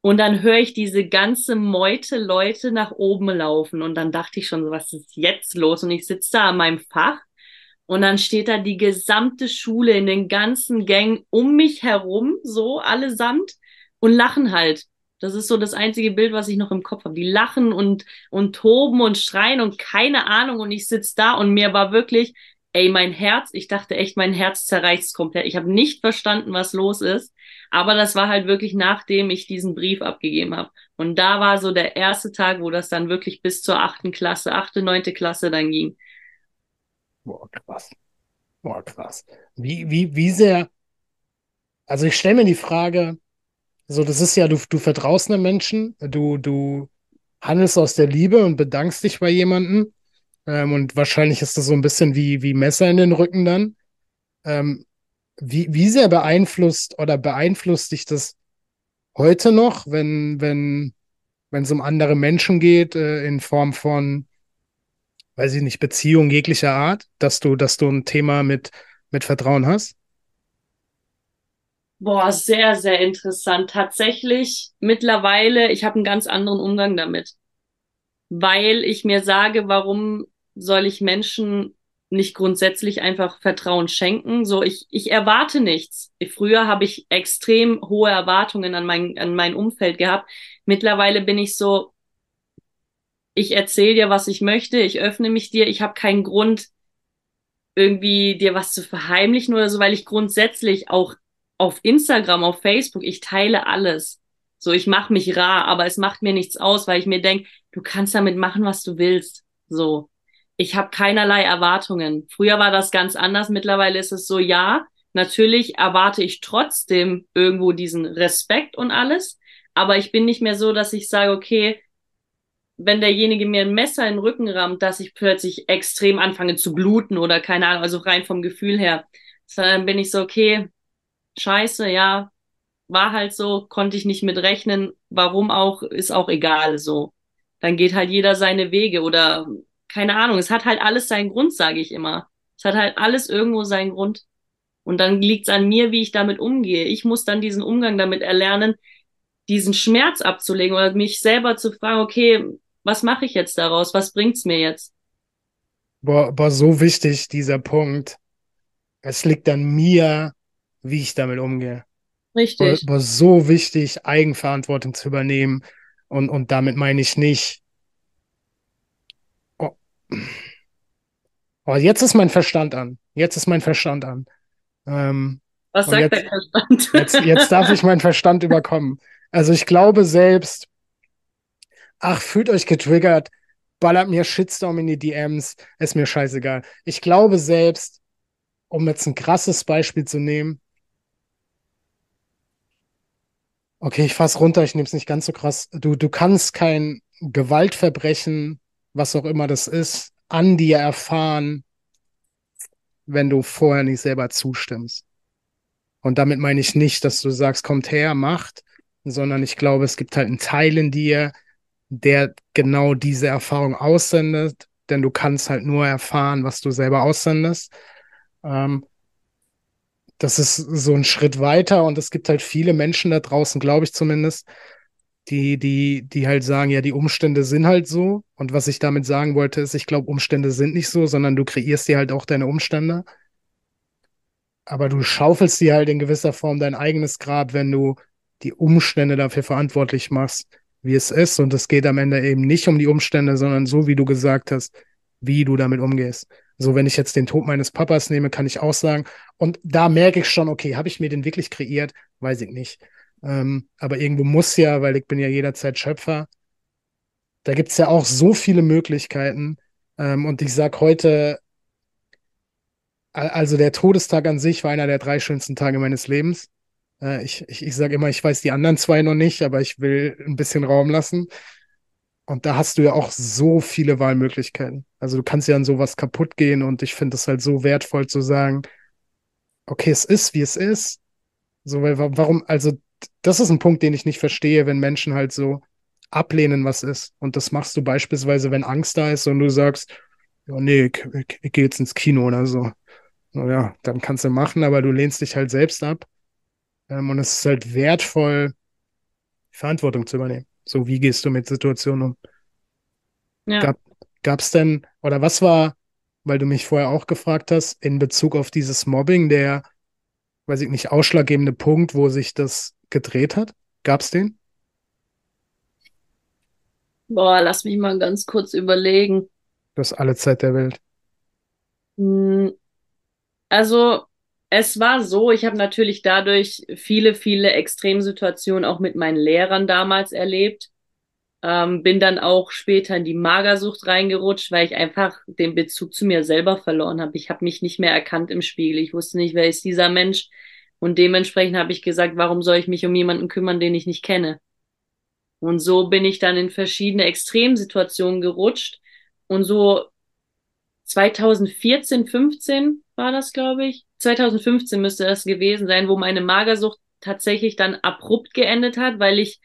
und dann höre ich diese ganze Meute Leute nach oben laufen und dann dachte ich schon was ist jetzt los? Und ich sitze da an meinem Fach und dann steht da die gesamte Schule in den ganzen Gängen um mich herum, so allesamt und lachen halt. Das ist so das einzige Bild, was ich noch im Kopf habe. Die lachen und, und toben und schreien und keine Ahnung. Und ich sitz da und mir war wirklich, ey, mein Herz, ich dachte echt, mein Herz zerreißt komplett. Ich habe nicht verstanden, was los ist. Aber das war halt wirklich nachdem ich diesen Brief abgegeben habe. Und da war so der erste Tag, wo das dann wirklich bis zur achten Klasse, achte, neunte Klasse dann ging. Boah, krass. Boah, krass. Wie, wie, wie sehr, also ich stelle mir die Frage, so, das ist ja, du, du vertraust einem Menschen, du, du handelst aus der Liebe und bedankst dich bei jemandem. Ähm, und wahrscheinlich ist das so ein bisschen wie, wie Messer in den Rücken dann. Ähm, wie, wie sehr beeinflusst oder beeinflusst dich das heute noch, wenn, wenn, wenn es um andere Menschen geht, äh, in Form von, weiß ich nicht, Beziehung jeglicher Art, dass du, dass du ein Thema mit, mit Vertrauen hast? Boah, sehr, sehr interessant. Tatsächlich mittlerweile, ich habe einen ganz anderen Umgang damit, weil ich mir sage, warum soll ich Menschen nicht grundsätzlich einfach Vertrauen schenken? So, ich, ich erwarte nichts. Früher habe ich extrem hohe Erwartungen an mein, an mein Umfeld gehabt. Mittlerweile bin ich so, ich erzähle dir, was ich möchte, ich öffne mich dir, ich habe keinen Grund, irgendwie dir was zu verheimlichen oder so, weil ich grundsätzlich auch auf Instagram, auf Facebook, ich teile alles. So, ich mache mich rar, aber es macht mir nichts aus, weil ich mir denk, du kannst damit machen, was du willst. So, ich habe keinerlei Erwartungen. Früher war das ganz anders, mittlerweile ist es so, ja, natürlich erwarte ich trotzdem irgendwo diesen Respekt und alles, aber ich bin nicht mehr so, dass ich sage, okay, wenn derjenige mir ein Messer in den Rücken rammt, dass ich plötzlich extrem anfange zu bluten oder keine Ahnung, also rein vom Gefühl her. Sondern bin ich so, okay, scheiße, ja, war halt so, konnte ich nicht mit rechnen, warum auch, ist auch egal, so. Dann geht halt jeder seine Wege oder keine Ahnung, es hat halt alles seinen Grund, sage ich immer. Es hat halt alles irgendwo seinen Grund. Und dann liegt es an mir, wie ich damit umgehe. Ich muss dann diesen Umgang damit erlernen, diesen Schmerz abzulegen oder mich selber zu fragen, okay, was mache ich jetzt daraus? Was bringt's mir jetzt? Boah, boah, so wichtig, dieser Punkt. Es liegt an mir, wie ich damit umgehe. Richtig. Boah, boah, so wichtig, Eigenverantwortung zu übernehmen. Und, und damit meine ich nicht. Oh. oh, jetzt ist mein Verstand an. Jetzt ist mein Verstand an. Ähm, Was sagt jetzt, der Verstand? jetzt, jetzt darf ich meinen Verstand überkommen. Also ich glaube selbst, ach, fühlt euch getriggert, ballert mir Shitstorm in die DMs, ist mir scheißegal. Ich glaube selbst, um jetzt ein krasses Beispiel zu nehmen, okay, ich fass runter, ich nehme es nicht ganz so krass. Du, du kannst kein Gewaltverbrechen, was auch immer das ist, an dir erfahren, wenn du vorher nicht selber zustimmst. Und damit meine ich nicht, dass du sagst, kommt her, macht, sondern ich glaube, es gibt halt einen Teil in dir, der genau diese Erfahrung aussendet, denn du kannst halt nur erfahren, was du selber aussendest. Ähm, das ist so ein Schritt weiter und es gibt halt viele Menschen da draußen, glaube ich zumindest, die, die, die halt sagen, ja, die Umstände sind halt so. Und was ich damit sagen wollte, ist, ich glaube, Umstände sind nicht so, sondern du kreierst dir halt auch deine Umstände. Aber du schaufelst dir halt in gewisser Form dein eigenes Grab, wenn du die Umstände dafür verantwortlich machst, wie es ist. Und es geht am Ende eben nicht um die Umstände, sondern so, wie du gesagt hast, wie du damit umgehst. So, wenn ich jetzt den Tod meines Papas nehme, kann ich auch sagen, und da merke ich schon, okay, habe ich mir den wirklich kreiert? Weiß ich nicht. Ähm, aber irgendwo muss ja, weil ich bin ja jederzeit Schöpfer. Da gibt es ja auch so viele Möglichkeiten. Ähm, und ich sag heute, also der Todestag an sich war einer der drei schönsten Tage meines Lebens. Äh, ich ich, ich sage immer, ich weiß die anderen zwei noch nicht, aber ich will ein bisschen Raum lassen. Und da hast du ja auch so viele Wahlmöglichkeiten. Also du kannst ja an sowas kaputt gehen und ich finde es halt so wertvoll zu sagen, okay, es ist, wie es ist. So, weil warum, also das ist ein Punkt, den ich nicht verstehe, wenn Menschen halt so ablehnen, was ist. Und das machst du beispielsweise, wenn Angst da ist und du sagst, ja, nee, ich, ich, ich gehe jetzt ins Kino oder so. Naja, dann kannst du machen, aber du lehnst dich halt selbst ab. Ähm, und es ist halt wertvoll, Verantwortung zu übernehmen. So, wie gehst du mit Situationen um? Ja. Gab es denn, oder was war, weil du mich vorher auch gefragt hast, in Bezug auf dieses Mobbing, der, weiß ich nicht, ausschlaggebende Punkt, wo sich das gedreht hat? Gab es den? Boah, lass mich mal ganz kurz überlegen. Du hast alle Zeit der Welt. Hm, also, es war so, ich habe natürlich dadurch viele, viele Extremsituationen auch mit meinen Lehrern damals erlebt. Ähm, bin dann auch später in die Magersucht reingerutscht, weil ich einfach den Bezug zu mir selber verloren habe. Ich habe mich nicht mehr erkannt im Spiegel. Ich wusste nicht, wer ist dieser Mensch. Und dementsprechend habe ich gesagt, warum soll ich mich um jemanden kümmern, den ich nicht kenne? Und so bin ich dann in verschiedene Extremsituationen gerutscht. Und so 2014, 15 war das, glaube ich. 2015 müsste das gewesen sein, wo meine Magersucht tatsächlich dann abrupt geendet hat, weil ich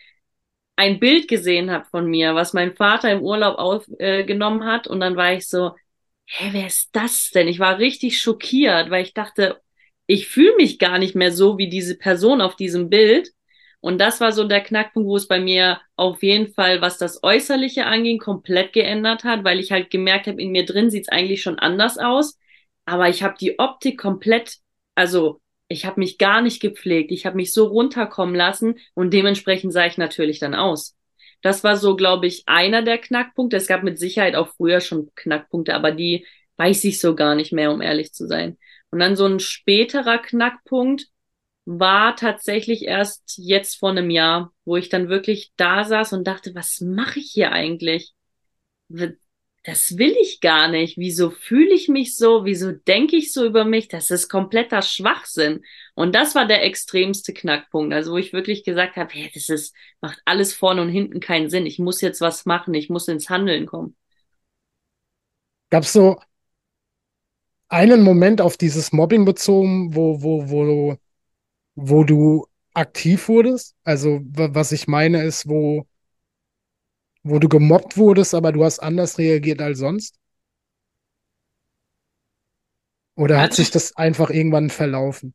ein Bild gesehen habe von mir, was mein Vater im Urlaub aufgenommen äh, hat. Und dann war ich so, hä, wer ist das denn? Ich war richtig schockiert, weil ich dachte, ich fühle mich gar nicht mehr so wie diese Person auf diesem Bild. Und das war so der Knackpunkt, wo es bei mir auf jeden Fall, was das Äußerliche anging, komplett geändert hat, weil ich halt gemerkt habe, in mir drin sieht es eigentlich schon anders aus. Aber ich habe die Optik komplett, also ich habe mich gar nicht gepflegt. Ich habe mich so runterkommen lassen und dementsprechend sah ich natürlich dann aus. Das war so, glaube ich, einer der Knackpunkte. Es gab mit Sicherheit auch früher schon Knackpunkte, aber die weiß ich so gar nicht mehr, um ehrlich zu sein. Und dann so ein späterer Knackpunkt war tatsächlich erst jetzt vor einem Jahr, wo ich dann wirklich da saß und dachte, was mache ich hier eigentlich? Das will ich gar nicht. Wieso fühle ich mich so? Wieso denke ich so über mich? Das ist kompletter Schwachsinn. Und das war der extremste Knackpunkt. Also wo ich wirklich gesagt habe, hey, das ist, macht alles vorne und hinten keinen Sinn. Ich muss jetzt was machen. Ich muss ins Handeln kommen. Gab's so einen Moment auf dieses Mobbing bezogen, wo, wo, wo, wo du aktiv wurdest? Also, was ich meine ist, wo, wo du gemobbt wurdest, aber du hast anders reagiert als sonst? Oder hat also, sich das einfach irgendwann verlaufen?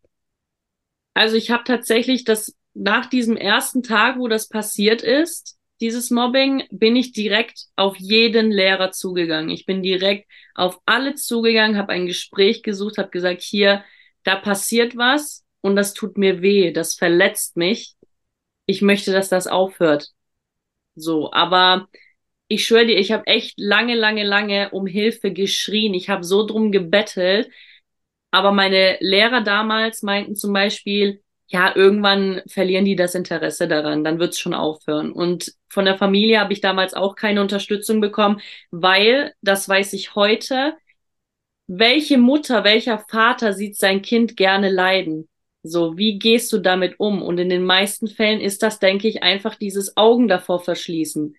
Also ich habe tatsächlich das nach diesem ersten Tag, wo das passiert ist, dieses Mobbing, bin ich direkt auf jeden Lehrer zugegangen. Ich bin direkt auf alle zugegangen, habe ein Gespräch gesucht, habe gesagt, hier, da passiert was und das tut mir weh, das verletzt mich. Ich möchte, dass das aufhört. So, aber ich schwöre dir, ich habe echt lange, lange, lange um Hilfe geschrien. Ich habe so drum gebettelt. Aber meine Lehrer damals meinten zum Beispiel, ja, irgendwann verlieren die das Interesse daran, dann wird's schon aufhören. Und von der Familie habe ich damals auch keine Unterstützung bekommen, weil, das weiß ich heute, welche Mutter, welcher Vater sieht sein Kind gerne leiden? So, wie gehst du damit um? Und in den meisten Fällen ist das, denke ich, einfach dieses Augen davor verschließen.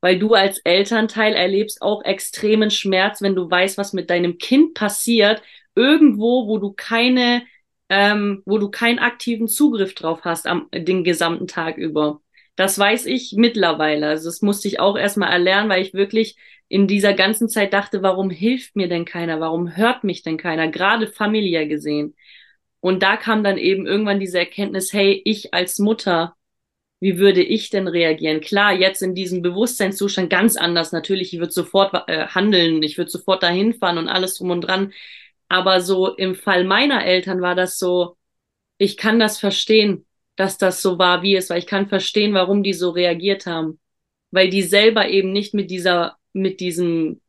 Weil du als Elternteil erlebst auch extremen Schmerz, wenn du weißt, was mit deinem Kind passiert, irgendwo, wo du keine, ähm, wo du keinen aktiven Zugriff drauf hast am den gesamten Tag über. Das weiß ich mittlerweile. Also das musste ich auch erstmal erlernen, weil ich wirklich in dieser ganzen Zeit dachte, warum hilft mir denn keiner? Warum hört mich denn keiner? Gerade familiär gesehen. Und da kam dann eben irgendwann diese Erkenntnis, hey, ich als Mutter, wie würde ich denn reagieren? Klar, jetzt in diesem Bewusstseinszustand ganz anders. Natürlich, ich würde sofort äh, handeln, ich würde sofort dahin fahren und alles drum und dran. Aber so im Fall meiner Eltern war das so, ich kann das verstehen, dass das so war, wie es war. Ich kann verstehen, warum die so reagiert haben. Weil die selber eben nicht mit dieser, mit diesem,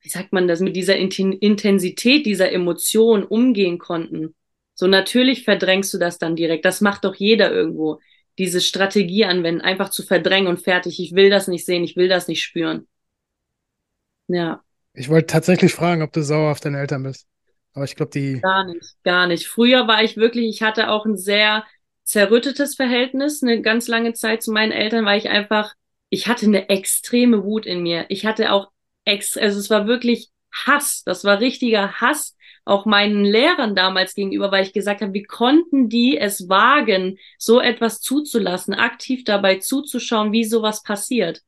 wie sagt man das, mit dieser Intensität dieser Emotion umgehen konnten. So natürlich verdrängst du das dann direkt. Das macht doch jeder irgendwo. Diese Strategie anwenden, einfach zu verdrängen und fertig. Ich will das nicht sehen, ich will das nicht spüren. Ja. Ich wollte tatsächlich fragen, ob du sauer auf deine Eltern bist. Aber ich glaube, die. Gar nicht, gar nicht. Früher war ich wirklich, ich hatte auch ein sehr zerrüttetes Verhältnis, eine ganz lange Zeit zu meinen Eltern, weil ich einfach, ich hatte eine extreme Wut in mir. Ich hatte auch ex, also es war wirklich Hass. Das war richtiger Hass auch meinen Lehrern damals gegenüber, weil ich gesagt habe, wie konnten die es wagen, so etwas zuzulassen, aktiv dabei zuzuschauen, wie sowas passiert.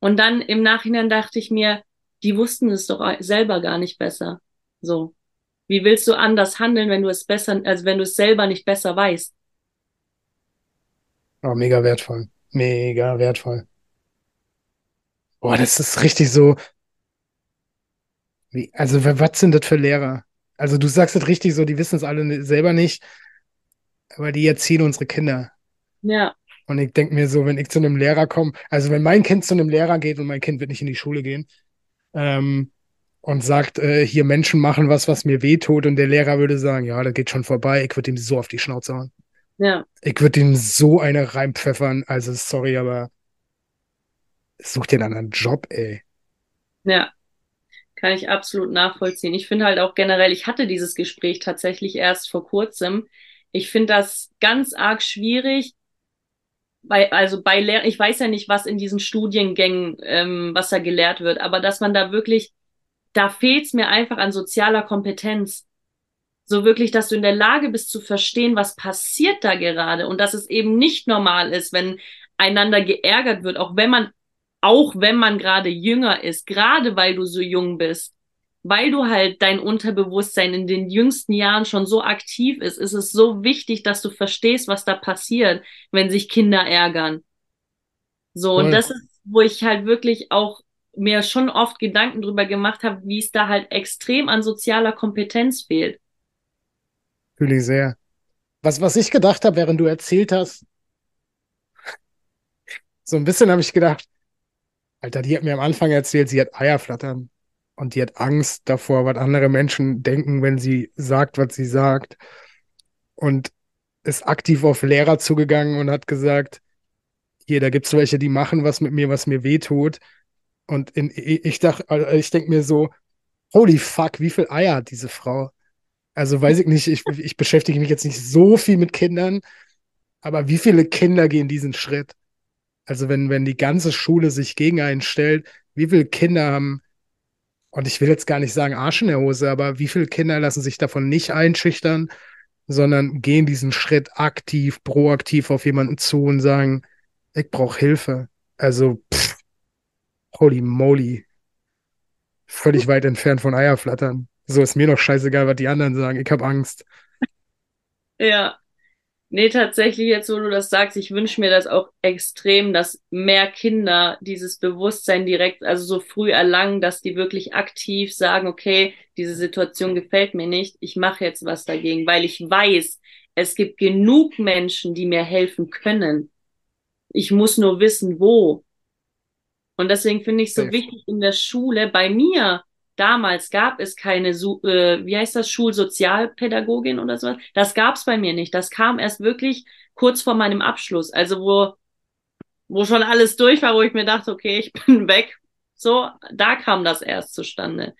Und dann im Nachhinein dachte ich mir, die wussten es doch selber gar nicht besser. So. Wie willst du anders handeln, wenn du es besser, also wenn du es selber nicht besser weißt? Oh, mega wertvoll. Mega wertvoll. Boah, das ist richtig so. Wie, also, was sind das für Lehrer? Also du sagst es richtig so, die wissen es alle selber nicht, aber die erziehen unsere Kinder. Ja. Und ich denke mir so, wenn ich zu einem Lehrer komme, also wenn mein Kind zu einem Lehrer geht und mein Kind wird nicht in die Schule gehen ähm, und sagt, äh, hier Menschen machen was, was mir wehtut und der Lehrer würde sagen, ja, das geht schon vorbei, ich würde ihm so auf die Schnauze hauen. Ja. Ich würde ihm so eine reinpfeffern, also sorry, aber such dir dann einen Job, ey. Ja. Kann ich absolut nachvollziehen. Ich finde halt auch generell, ich hatte dieses Gespräch tatsächlich erst vor kurzem. Ich finde das ganz arg schwierig, bei, also bei Lehr ich weiß ja nicht, was in diesen Studiengängen, ähm, was da gelehrt wird, aber dass man da wirklich, da fehlt es mir einfach an sozialer Kompetenz. So wirklich, dass du in der Lage bist zu verstehen, was passiert da gerade und dass es eben nicht normal ist, wenn einander geärgert wird, auch wenn man auch wenn man gerade jünger ist, gerade weil du so jung bist, weil du halt dein Unterbewusstsein in den jüngsten Jahren schon so aktiv ist, ist es so wichtig, dass du verstehst, was da passiert, wenn sich Kinder ärgern. So, und das ist, wo ich halt wirklich auch mir schon oft Gedanken drüber gemacht habe, wie es da halt extrem an sozialer Kompetenz fehlt. Fühle ich sehr. Was, was ich gedacht habe, während du erzählt hast, so ein bisschen habe ich gedacht, Alter, die hat mir am Anfang erzählt, sie hat Eierflattern und die hat Angst davor, was andere Menschen denken, wenn sie sagt, was sie sagt. Und ist aktiv auf Lehrer zugegangen und hat gesagt, hier, da gibt es welche, die machen was mit mir, was mir weh tut. Und in, ich dachte, äh, ich denke mir so, holy fuck, wie viel Eier hat diese Frau? Also weiß ich nicht, ich, ich beschäftige mich jetzt nicht so viel mit Kindern, aber wie viele Kinder gehen diesen Schritt? Also wenn, wenn die ganze Schule sich gegen einen stellt, wie viele Kinder haben, und ich will jetzt gar nicht sagen Arsch in der Hose, aber wie viele Kinder lassen sich davon nicht einschüchtern, sondern gehen diesen Schritt aktiv, proaktiv auf jemanden zu und sagen, ich brauche Hilfe. Also, pff, holy moly. Völlig weit entfernt von Eierflattern. So ist mir doch scheißegal, was die anderen sagen. Ich habe Angst. Ja, Nee, tatsächlich, jetzt wo du das sagst, ich wünsche mir das auch extrem, dass mehr Kinder dieses Bewusstsein direkt, also so früh erlangen, dass die wirklich aktiv sagen, okay, diese Situation gefällt mir nicht, ich mache jetzt was dagegen, weil ich weiß, es gibt genug Menschen, die mir helfen können. Ich muss nur wissen, wo. Und deswegen finde ich so wichtig in der Schule, bei mir damals gab es keine, äh, wie heißt das, Schulsozialpädagogin oder sowas. Das gab es bei mir nicht. Das kam erst wirklich kurz vor meinem Abschluss. Also wo, wo schon alles durch war, wo ich mir dachte, okay, ich bin weg. So, da kam das erst zustande.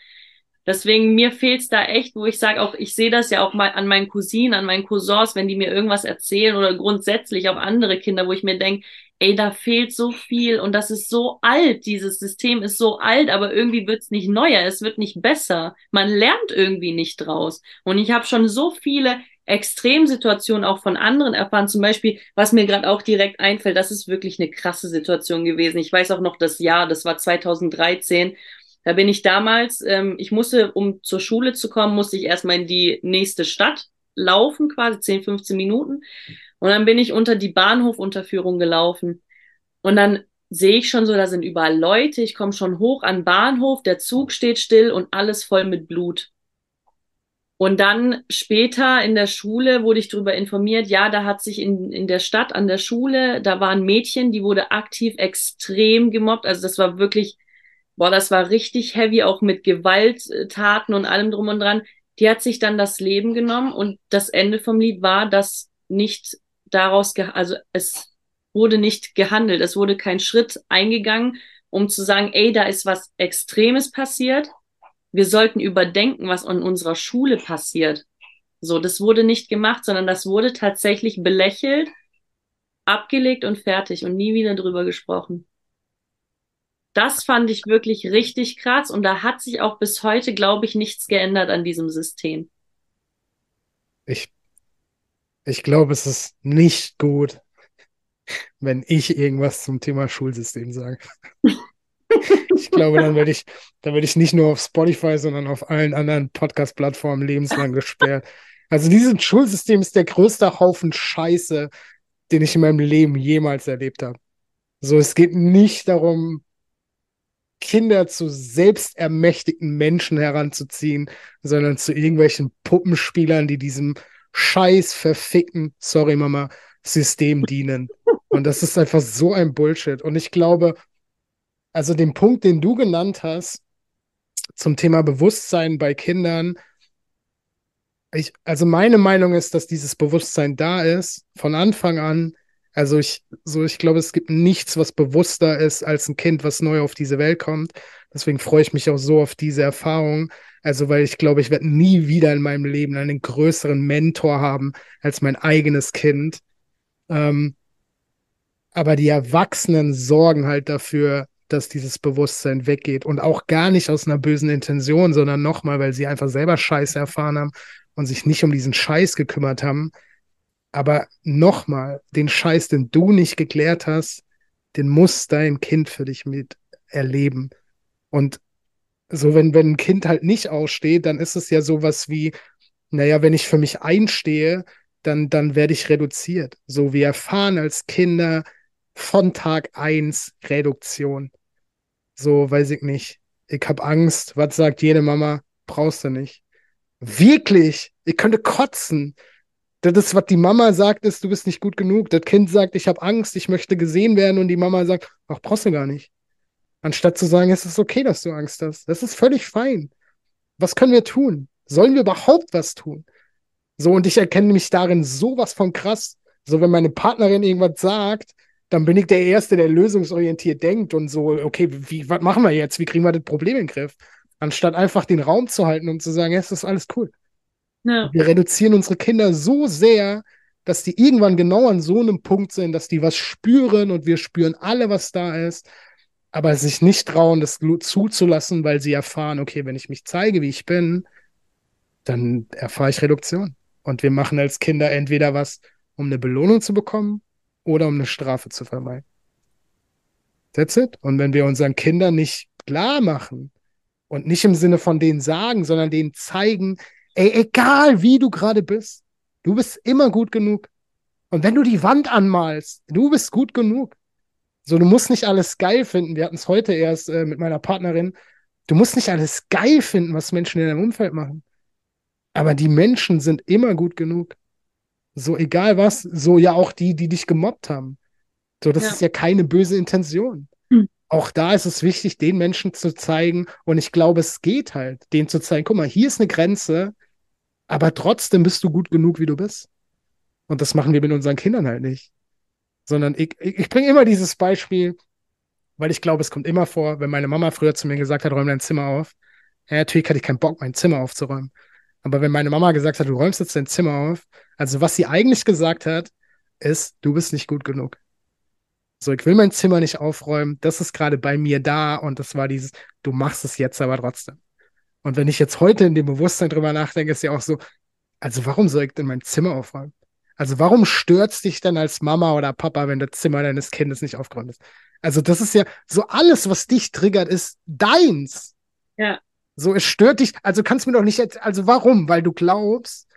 Deswegen, mir fehlt's da echt, wo ich sage, auch ich sehe das ja auch mal an meinen Cousinen, an meinen Cousins, wenn die mir irgendwas erzählen oder grundsätzlich auch andere Kinder, wo ich mir denke, ey, da fehlt so viel und das ist so alt, dieses System ist so alt, aber irgendwie wird's nicht neuer, es wird nicht besser. Man lernt irgendwie nicht draus. Und ich habe schon so viele Extremsituationen auch von anderen erfahren. Zum Beispiel, was mir gerade auch direkt einfällt, das ist wirklich eine krasse Situation gewesen. Ich weiß auch noch das Jahr, das war 2013 da bin ich damals, ähm, ich musste, um zur Schule zu kommen, musste ich erstmal in die nächste Stadt laufen, quasi 10, 15 Minuten. Und dann bin ich unter die Bahnhofunterführung gelaufen. Und dann sehe ich schon so, da sind überall Leute. Ich komme schon hoch an Bahnhof, der Zug steht still und alles voll mit Blut. Und dann später in der Schule wurde ich darüber informiert, ja, da hat sich in, in der Stadt an der Schule, da war ein Mädchen, die wurde aktiv extrem gemobbt. Also das war wirklich boah, das war richtig heavy, auch mit Gewalttaten und allem drum und dran. Die hat sich dann das Leben genommen und das Ende vom Lied war, dass nicht daraus, also es wurde nicht gehandelt, es wurde kein Schritt eingegangen, um zu sagen, ey, da ist was Extremes passiert. Wir sollten überdenken, was an unserer Schule passiert. So, das wurde nicht gemacht, sondern das wurde tatsächlich belächelt, abgelegt und fertig und nie wieder drüber gesprochen. Das fand ich wirklich richtig krass und da hat sich auch bis heute, glaube ich, nichts geändert an diesem System. Ich, ich glaube, es ist nicht gut, wenn ich irgendwas zum Thema Schulsystem sage. ich glaube, dann werde ich, dann werde ich nicht nur auf Spotify, sondern auf allen anderen Podcast-Plattformen lebenslang gesperrt. Also dieses Schulsystem ist der größte Haufen Scheiße, den ich in meinem Leben jemals erlebt habe. So, es geht nicht darum, Kinder zu selbstermächtigten Menschen heranzuziehen, sondern zu irgendwelchen Puppenspielern, die diesem scheiß verfickten, sorry Mama, System dienen. Und das ist einfach so ein Bullshit. Und ich glaube, also den Punkt, den du genannt hast, zum Thema Bewusstsein bei Kindern, ich, also meine Meinung ist, dass dieses Bewusstsein da ist, von Anfang an, also ich, so, ich glaube, es gibt nichts, was bewusster ist als ein Kind, was neu auf diese Welt kommt. Deswegen freue ich mich auch so auf diese Erfahrung. Also, weil ich glaube, ich werde nie wieder in meinem Leben einen größeren Mentor haben als mein eigenes Kind. Ähm, aber die Erwachsenen sorgen halt dafür, dass dieses Bewusstsein weggeht und auch gar nicht aus einer bösen Intention, sondern nochmal, weil sie einfach selber Scheiße erfahren haben und sich nicht um diesen Scheiß gekümmert haben, aber nochmal, den Scheiß, den du nicht geklärt hast, den muss dein Kind für dich mit erleben. Und so, wenn, wenn ein Kind halt nicht aussteht, dann ist es ja sowas wie, naja, wenn ich für mich einstehe, dann, dann werde ich reduziert. So, wir erfahren als Kinder von Tag eins Reduktion. So, weiß ich nicht. Ich habe Angst. Was sagt jede Mama? Brauchst du nicht. Wirklich? Ich könnte kotzen. Das ist, was die Mama sagt, ist, du bist nicht gut genug. Das Kind sagt, ich habe Angst, ich möchte gesehen werden und die Mama sagt, ach, brauchst du gar nicht. Anstatt zu sagen, es ist okay, dass du Angst hast. Das ist völlig fein. Was können wir tun? Sollen wir überhaupt was tun? So, und ich erkenne mich darin sowas von krass. So, wenn meine Partnerin irgendwas sagt, dann bin ich der Erste, der lösungsorientiert denkt und so, okay, wie, was machen wir jetzt? Wie kriegen wir das Problem in den Griff? Anstatt einfach den Raum zu halten und zu sagen, es ist alles cool. Ja. Wir reduzieren unsere Kinder so sehr, dass die irgendwann genau an so einem Punkt sind, dass die was spüren und wir spüren alle, was da ist, aber sich nicht trauen, das zuzulassen, weil sie erfahren, okay, wenn ich mich zeige, wie ich bin, dann erfahre ich Reduktion. Und wir machen als Kinder entweder was, um eine Belohnung zu bekommen oder um eine Strafe zu vermeiden. That's it. Und wenn wir unseren Kindern nicht klar machen und nicht im Sinne von denen sagen, sondern denen zeigen, Ey, egal wie du gerade bist, du bist immer gut genug. Und wenn du die Wand anmalst, du bist gut genug. So, du musst nicht alles geil finden. Wir hatten es heute erst äh, mit meiner Partnerin. Du musst nicht alles geil finden, was Menschen in deinem Umfeld machen. Aber die Menschen sind immer gut genug. So, egal was, so ja auch die, die dich gemobbt haben. So, das ja. ist ja keine böse Intention. Hm. auch da ist es wichtig, den Menschen zu zeigen. Und ich glaube, es geht halt, denen zu zeigen, guck mal, hier ist eine Grenze, aber trotzdem bist du gut genug, wie du bist. Und das machen wir mit unseren Kindern halt nicht. Sondern ich, ich, ich bringe immer dieses Beispiel, weil ich glaube, es kommt immer vor, wenn meine Mama früher zu mir gesagt hat, räum dein Zimmer auf. Ja, natürlich hatte ich keinen Bock, mein Zimmer aufzuräumen. Aber wenn meine Mama gesagt hat, du räumst jetzt dein Zimmer auf, also was sie eigentlich gesagt hat, ist, du bist nicht gut genug. So, ich will mein Zimmer nicht aufräumen, das ist gerade bei mir da und das war dieses, du machst es jetzt aber trotzdem. Und wenn ich jetzt heute in dem Bewusstsein drüber nachdenke, ist ja auch so, also warum soll ich denn mein Zimmer aufräumen? Also warum stört's dich denn als Mama oder Papa, wenn das Zimmer deines Kindes nicht aufgeräumt ist? Also das ist ja so alles, was dich triggert, ist deins. Ja. So, es stört dich. Also kannst du mir doch nicht jetzt, also warum? Weil du glaubst,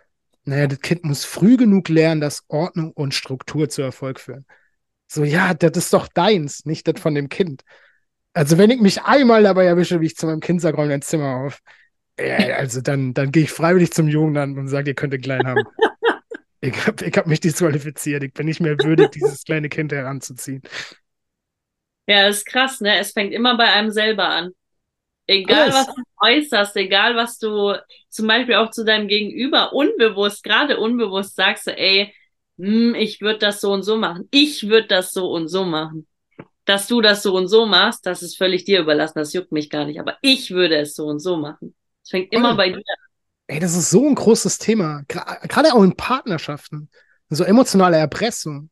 naja, das Kind muss früh genug lernen, dass Ordnung und Struktur zu Erfolg führen. So, ja, das ist doch deins, nicht das von dem Kind. Also wenn ich mich einmal dabei erwische, wie ich zu meinem Kind sage, räum dein Zimmer auf, also dann, dann gehe ich freiwillig zum Jugendamt und sage, ihr könnt den klein haben. ich habe ich hab mich disqualifiziert. Ich bin nicht mehr würdig, dieses kleine Kind heranzuziehen. Ja, das ist krass, ne? Es fängt immer bei einem selber an. Egal, Alles. was du äußerst, egal, was du zum Beispiel auch zu deinem Gegenüber unbewusst, gerade unbewusst sagst, du, ey, hm, ich würde das so und so machen. Ich würde das so und so machen. Dass du das so und so machst, das ist völlig dir überlassen. Das juckt mich gar nicht. Aber ich würde es so und so machen. Es fängt immer Voll. bei dir an. Ey, das ist so ein großes Thema. Gra- Gerade auch in Partnerschaften. So emotionale Erpressung.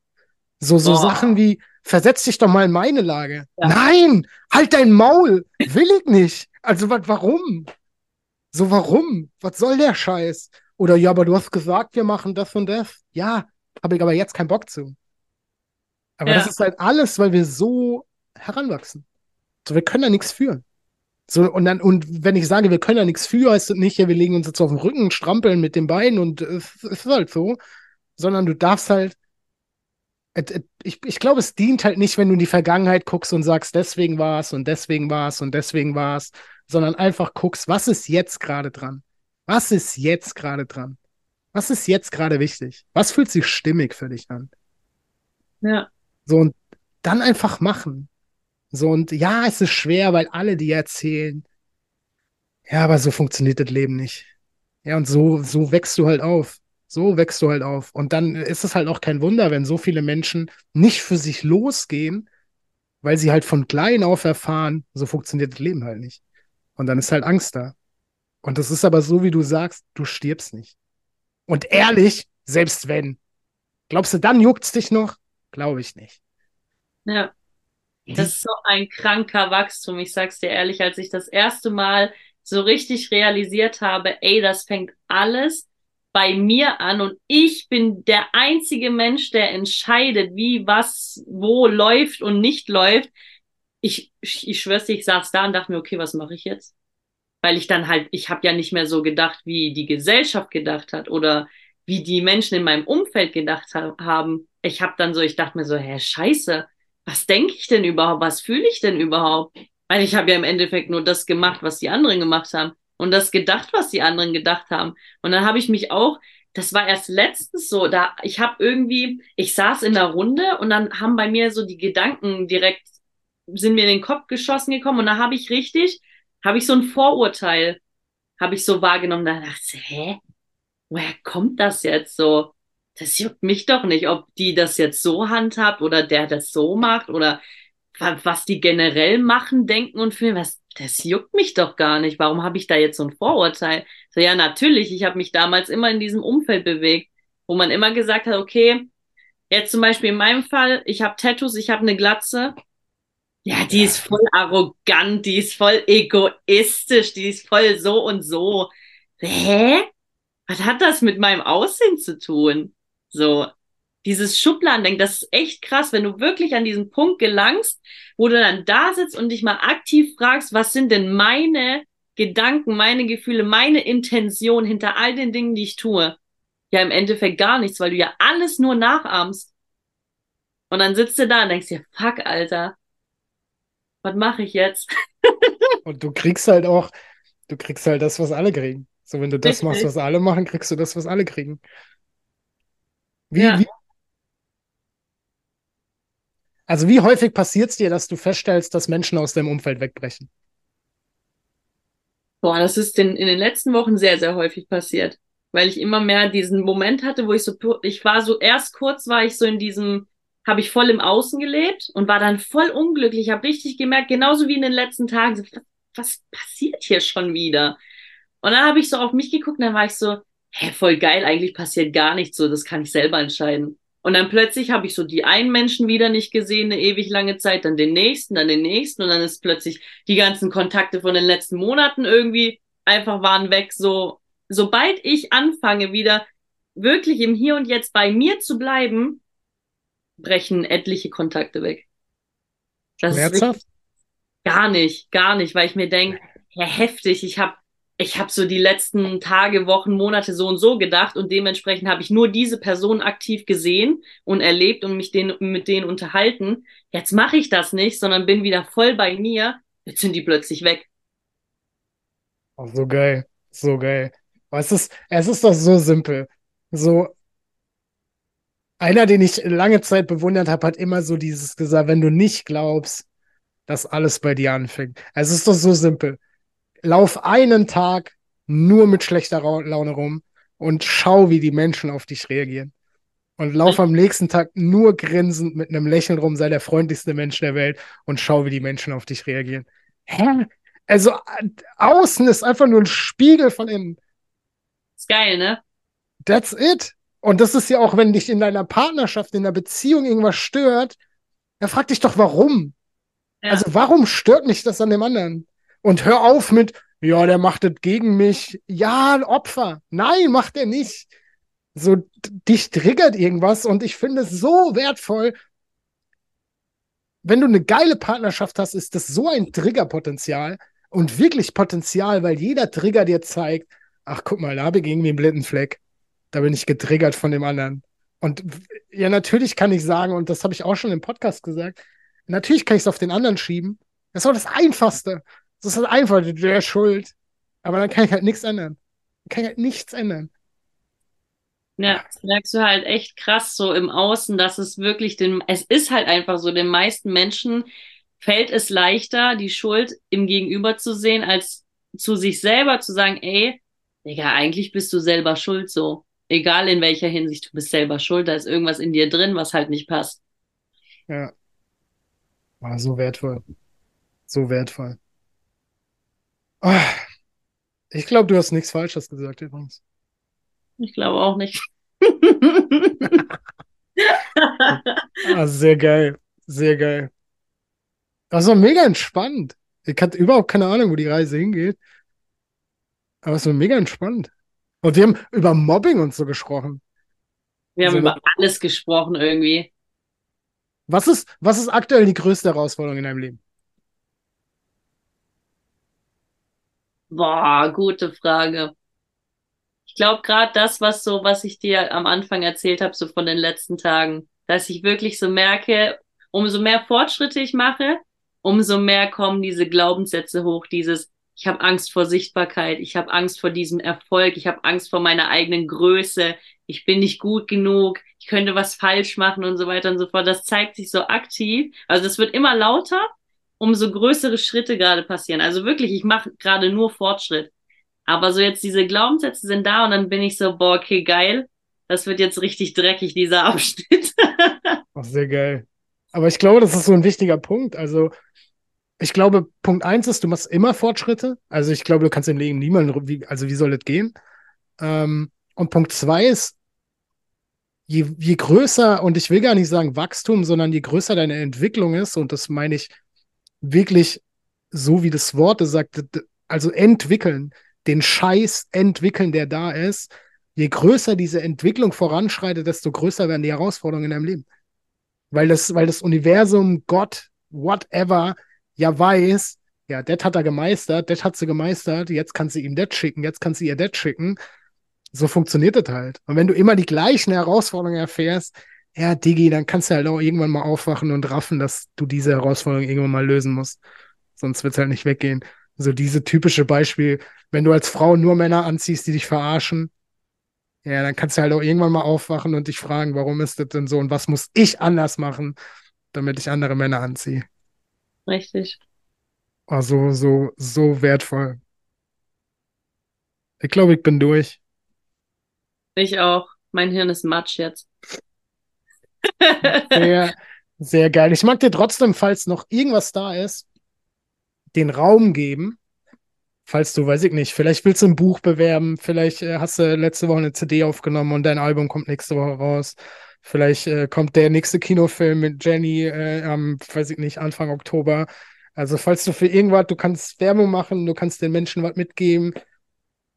So, so Oh. Sachen wie, versetz dich doch mal in meine Lage. Ja. Nein, halt dein Maul. Will ich nicht. Also, wa warum? So, warum? Was soll der Scheiß? Oder, ja, aber du hast gesagt, wir machen das und das. Ja, habe ich aber jetzt keinen Bock zu. Aber Ja. das ist halt alles, weil wir so heranwachsen. So, wir können da nichts für. So, und dann, und wenn ich sage, wir können da nichts für, heißt das nicht, ja, wir legen uns jetzt auf den Rücken, strampeln mit den Beinen und äh, es ist halt so. Sondern du darfst halt, et, ich, ich glaube, es dient halt nicht, wenn du in die Vergangenheit guckst und sagst, deswegen war es und deswegen war es und deswegen war es, sondern einfach guckst, was ist jetzt gerade dran? Was ist jetzt gerade dran? Was ist jetzt gerade wichtig? Was fühlt sich stimmig für dich an? Ja. So, und dann einfach machen. So, und ja, es ist schwer, weil alle dir erzählen, ja, aber so funktioniert das Leben nicht. Ja, und so, so wächst du halt auf. So wächst du halt auf. Und dann ist es halt auch kein Wunder, wenn so viele Menschen nicht für sich losgehen, weil sie halt von klein auf erfahren, so funktioniert das Leben halt nicht. Und dann ist halt Angst da. Und das ist aber so, wie du sagst, du stirbst nicht. Und ehrlich, selbst wenn. Glaubst du, dann juckt's dich noch? Glaube ich nicht. Ja. Das ist so ein kranker Wachstum. Ich sag's dir ehrlich, als ich das erste Mal so richtig realisiert habe, ey, das fängt alles bei mir an und ich bin der einzige Mensch, der entscheidet, wie was wo läuft und nicht läuft. Ich, ich, schwör's dir, ich saß da und dachte mir, okay, was mache ich jetzt? Weil ich dann halt, ich habe ja nicht mehr so gedacht, wie die Gesellschaft gedacht hat oder wie die Menschen in meinem Umfeld gedacht ha haben. Ich habe dann so, ich dachte mir so, hä, scheiße, was denke ich denn überhaupt? Was fühle ich denn überhaupt? Weil ich habe ja im Endeffekt nur das gemacht, was die anderen gemacht haben und das gedacht, was die anderen gedacht haben. Und dann habe ich mich auch, das war erst letztens so, da ich habe irgendwie, ich saß in der Runde und dann haben bei mir so die Gedanken direkt sind mir in den Kopf geschossen gekommen und da habe ich richtig, habe ich so ein Vorurteil, habe ich so wahrgenommen. Da dachte ich, hä, woher kommt das jetzt so? Das juckt mich doch nicht, ob die das jetzt so handhabt oder der das so macht oder was die generell machen, denken und fühlen, was, das juckt mich doch gar nicht. Warum habe ich da jetzt so ein Vorurteil? So, ja, natürlich, ich habe mich damals immer in diesem Umfeld bewegt, wo man immer gesagt hat, okay, jetzt zum Beispiel in meinem Fall, ich habe Tattoos, ich habe eine Glatze. Ja, die Ja. ist voll arrogant, die ist voll egoistisch, die ist voll so und so. Hä? Was hat das mit meinem Aussehen zu tun? So, dieses Schubladendenken, das ist echt krass, wenn du wirklich an diesen Punkt gelangst, wo du dann da sitzt und dich mal aktiv fragst, was sind denn meine Gedanken, meine Gefühle, meine Intention hinter all den Dingen, die ich tue? Ja, im Endeffekt gar nichts, weil du ja alles nur nachahmst. Und dann sitzt du da und denkst dir, fuck, Alter, was mache ich jetzt? Und du kriegst halt auch, du kriegst halt das, was alle kriegen. So, wenn du das Richtig. machst, was alle machen, kriegst du das, was alle kriegen. Wie, Ja. wie, Also wie häufig passiert es dir, dass du feststellst, dass Menschen aus deinem Umfeld wegbrechen? Boah, das ist in, in den letzten Wochen sehr, sehr häufig passiert, weil ich immer mehr diesen Moment hatte, wo ich so, ich war so, erst kurz war ich so in diesem, habe ich voll im Außen gelebt und war dann voll unglücklich, habe richtig gemerkt, genauso wie in den letzten Tagen, so, was passiert hier schon wieder? Und dann habe ich so auf mich geguckt und dann war ich so, hä, voll geil, eigentlich passiert gar nichts so, das kann ich selber entscheiden. Und dann plötzlich habe ich so die einen Menschen wieder nicht gesehen, eine ewig lange Zeit, dann den nächsten, dann den nächsten und dann ist plötzlich die ganzen Kontakte von den letzten Monaten irgendwie einfach waren weg. So, sobald ich anfange, wieder wirklich im Hier und Jetzt bei mir zu bleiben, brechen etliche Kontakte weg. Das Schmerzhaft? ist gar nicht, gar nicht, weil ich mir denke, ja, heftig, ich habe ich habe so die letzten Tage, Wochen, Monate so und so gedacht und dementsprechend habe ich nur diese Person aktiv gesehen und erlebt und mich den, mit denen unterhalten. Jetzt mache ich das nicht, sondern bin wieder voll bei mir. Jetzt sind die plötzlich weg. Oh, so geil, so geil. Aber es ist, es ist doch so simpel. So, einer, den ich lange Zeit bewundert habe, hat immer so dieses gesagt, wenn du nicht glaubst, dass alles bei dir anfängt. Es ist doch so simpel lauf einen Tag nur mit schlechter Laune rum und schau, wie die Menschen auf dich reagieren. Und lauf am nächsten Tag nur grinsend mit einem Lächeln rum, sei der freundlichste Mensch der Welt und schau, wie die Menschen auf dich reagieren. Hä? Also außen ist einfach nur ein Spiegel von innen. Ist geil, ne? That's it. Und das ist ja auch, wenn dich in deiner Partnerschaft, in der Beziehung irgendwas stört, dann frag dich doch, warum. Ja. Also warum stört mich das an dem anderen? Und hör auf mit, ja, der macht das gegen mich. Ja, ein Opfer. Nein, macht er nicht. So, dich triggert irgendwas und ich finde es so wertvoll. Wenn du eine geile Partnerschaft hast, ist das so ein Triggerpotenzial und wirklich Potenzial, weil jeder Trigger dir zeigt, ach, guck mal, da habe ich irgendwie einen blinden Fleck. Da bin ich getriggert von dem anderen. Und ja, natürlich kann ich sagen, und das habe ich auch schon im Podcast gesagt, natürlich kann ich es auf den anderen schieben. Das auch das Einfachste. Das ist einfach, der schuld. Aber dann kann ich halt nichts ändern. Dann kann ich halt nichts ändern. Ja, das merkst du halt echt krass so im Außen, dass es wirklich den, es ist halt einfach so, den meisten Menschen fällt es leichter, die Schuld im Gegenüber zu sehen, als zu sich selber zu sagen, ey, Digga, eigentlich bist du selber schuld so. Egal in welcher Hinsicht, du bist selber schuld, da ist irgendwas in dir drin, was halt nicht passt. Ja. War so wertvoll. So wertvoll. Oh, ich glaube, du hast nichts Falsches gesagt übrigens. Ich glaube auch nicht. ah, sehr geil. Sehr geil. Das war mega entspannt. Ich hatte überhaupt keine Ahnung, wo die Reise hingeht. Aber es war mega entspannt. Und wir haben über Mobbing und so gesprochen. Wir haben also, über alles gesprochen irgendwie. Was ist, was ist aktuell die größte Herausforderung in deinem Leben? Boah, gute Frage. Ich glaube gerade das, was so, was ich dir am Anfang erzählt habe, so von den letzten Tagen, dass ich wirklich so merke, umso mehr Fortschritte ich mache, umso mehr kommen diese Glaubenssätze hoch, dieses ich habe Angst vor Sichtbarkeit, ich habe Angst vor diesem Erfolg, ich habe Angst vor meiner eigenen Größe, ich bin nicht gut genug, ich könnte was falsch machen und so weiter und so fort. Das zeigt sich so aktiv. Also es wird immer lauter umso größere Schritte gerade passieren. Also wirklich, ich mache gerade nur Fortschritt. Aber so jetzt diese Glaubenssätze sind da und dann bin ich so, boah, okay, geil. Das wird jetzt richtig dreckig, dieser Abschnitt. Ach, sehr geil. Aber ich glaube, das ist so ein wichtiger Punkt. Also, ich glaube, Punkt eins ist, du machst immer Fortschritte. Also, ich glaube, du kannst im Leben niemanden, wie, also, wie soll das gehen? Ähm, und Punkt zwei ist, je, je größer, und ich will gar nicht sagen Wachstum, sondern je größer deine Entwicklung ist, und das meine ich wirklich so wie das Wort sagt, also entwickeln, den Scheiß entwickeln, der da ist. Je größer diese Entwicklung voranschreitet, desto größer werden die Herausforderungen in deinem Leben. Weil das, weil das Universum, Gott, whatever, ja weiß, ja, das hat er gemeistert, das hat sie gemeistert, jetzt kannst du ihm das schicken, jetzt kannst du ihr das schicken. So funktioniert das halt. Und wenn du immer die gleichen Herausforderungen erfährst, ja, Digi, dann kannst du halt auch irgendwann mal aufwachen und raffen, dass du diese Herausforderung irgendwann mal lösen musst. Sonst wird es halt nicht weggehen. So diese typische Beispiel, wenn du als Frau nur Männer anziehst, die dich verarschen, ja, dann kannst du halt auch irgendwann mal aufwachen und dich fragen, warum ist das denn so und was muss ich anders machen, damit ich andere Männer anziehe. Richtig. Oh, so, so, so wertvoll. Ich glaube, ich bin durch. Ich auch. Mein Hirn ist Matsch jetzt. Sehr, sehr geil. Ich mag dir trotzdem, falls noch irgendwas da ist, den Raum geben. Falls du, weiß ich nicht, vielleicht willst du ein Buch bewerben, vielleicht äh, hast du letzte Woche eine CD aufgenommen und dein Album kommt nächste Woche raus. Vielleicht äh, kommt der nächste Kinofilm mit Jenny äh, am, weiß ich nicht, Anfang Oktober. Also falls du für irgendwas, du kannst Werbung machen, du kannst den Menschen was mitgeben,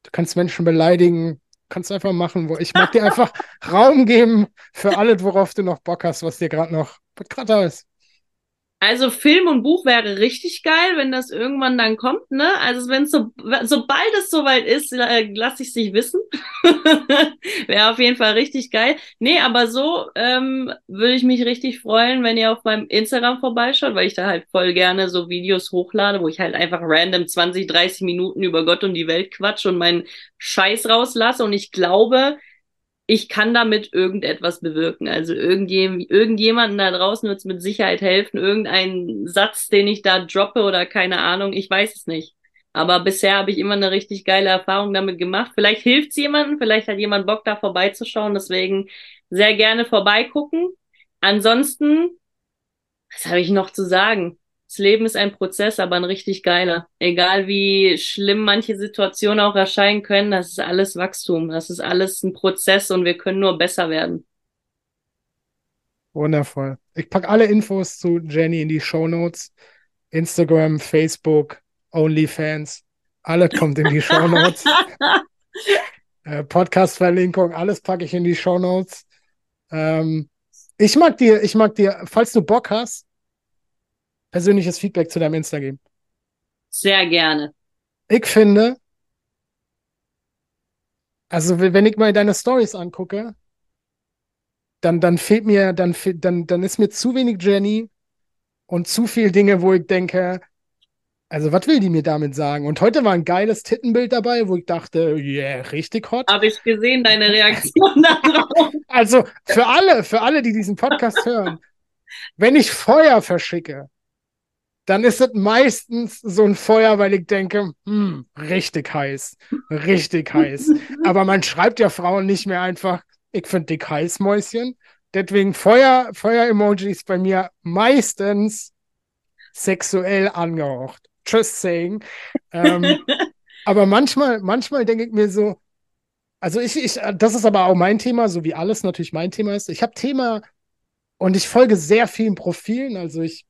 du kannst Menschen beleidigen, kannst einfach machen, wo ich mag dir einfach Raum geben für alles, worauf du noch Bock hast, was dir gerade noch gerade da ist. Also Film und Buch wäre richtig geil, wenn das irgendwann dann kommt, ne? Also wenn so, sobald es soweit ist, äh, lasse ich es dich wissen. wäre auf jeden Fall richtig geil. Nee, aber so ähm, würde ich mich richtig freuen, wenn ihr auf meinem Instagram vorbeischaut, weil ich da halt voll gerne so Videos hochlade, wo ich halt einfach random 20, 30 Minuten über Gott und die Welt quatsche und meinen Scheiß rauslasse. Und ich glaube, ich kann damit irgendetwas bewirken. Also irgendjem, irgendjemanden da draußen wird es mit Sicherheit helfen. Irgendein Satz, den ich da droppe oder keine Ahnung, ich weiß es nicht. Aber bisher habe ich immer eine richtig geile Erfahrung damit gemacht. Vielleicht hilft es jemandem, vielleicht hat jemand Bock da vorbeizuschauen. Deswegen sehr gerne vorbeigucken. Ansonsten, was habe ich noch zu sagen? Das Leben ist ein Prozess, aber ein richtig geiler. Egal wie schlimm manche Situationen auch erscheinen können, das ist alles Wachstum. Das ist alles ein Prozess und wir können nur besser werden. Wundervoll. Ich packe alle Infos zu Jenny in die Show Notes. Instagram, Facebook, OnlyFans. Alles kommt in die Show Notes. äh, Podcast-Verlinkung, alles packe ich in die Show Notes. Ähm, ich mag dir, ich mag dir, falls du Bock hast, persönliches Feedback zu deinem Insta geben? Sehr gerne. Ich finde, also wenn ich mal deine Stories angucke, dann, dann fehlt mir, dann, dann, dann ist mir zu wenig Jenny und zu viel Dinge, wo ich denke, also was will die mir damit sagen? Und heute war ein geiles Tittenbild dabei, wo ich dachte, yeah, richtig hot. Habe ich gesehen, deine Reaktion darauf. Also für alle, für alle, die diesen Podcast hören, wenn ich Feuer verschicke, dann ist es meistens so ein Feuer, weil ich denke, hm, richtig heiß, richtig heiß. Aber man schreibt ja Frauen nicht mehr einfach, ich finde dick heiß, Mäuschen. Deswegen Feuer, Feuer-Emojis bei mir meistens sexuell angehaucht. Just saying. Ähm, aber manchmal, manchmal denke ich mir so, also ich, ich, das ist aber auch mein Thema, so wie alles natürlich mein Thema ist. Ich habe Thema und ich folge sehr vielen Profilen. Also ich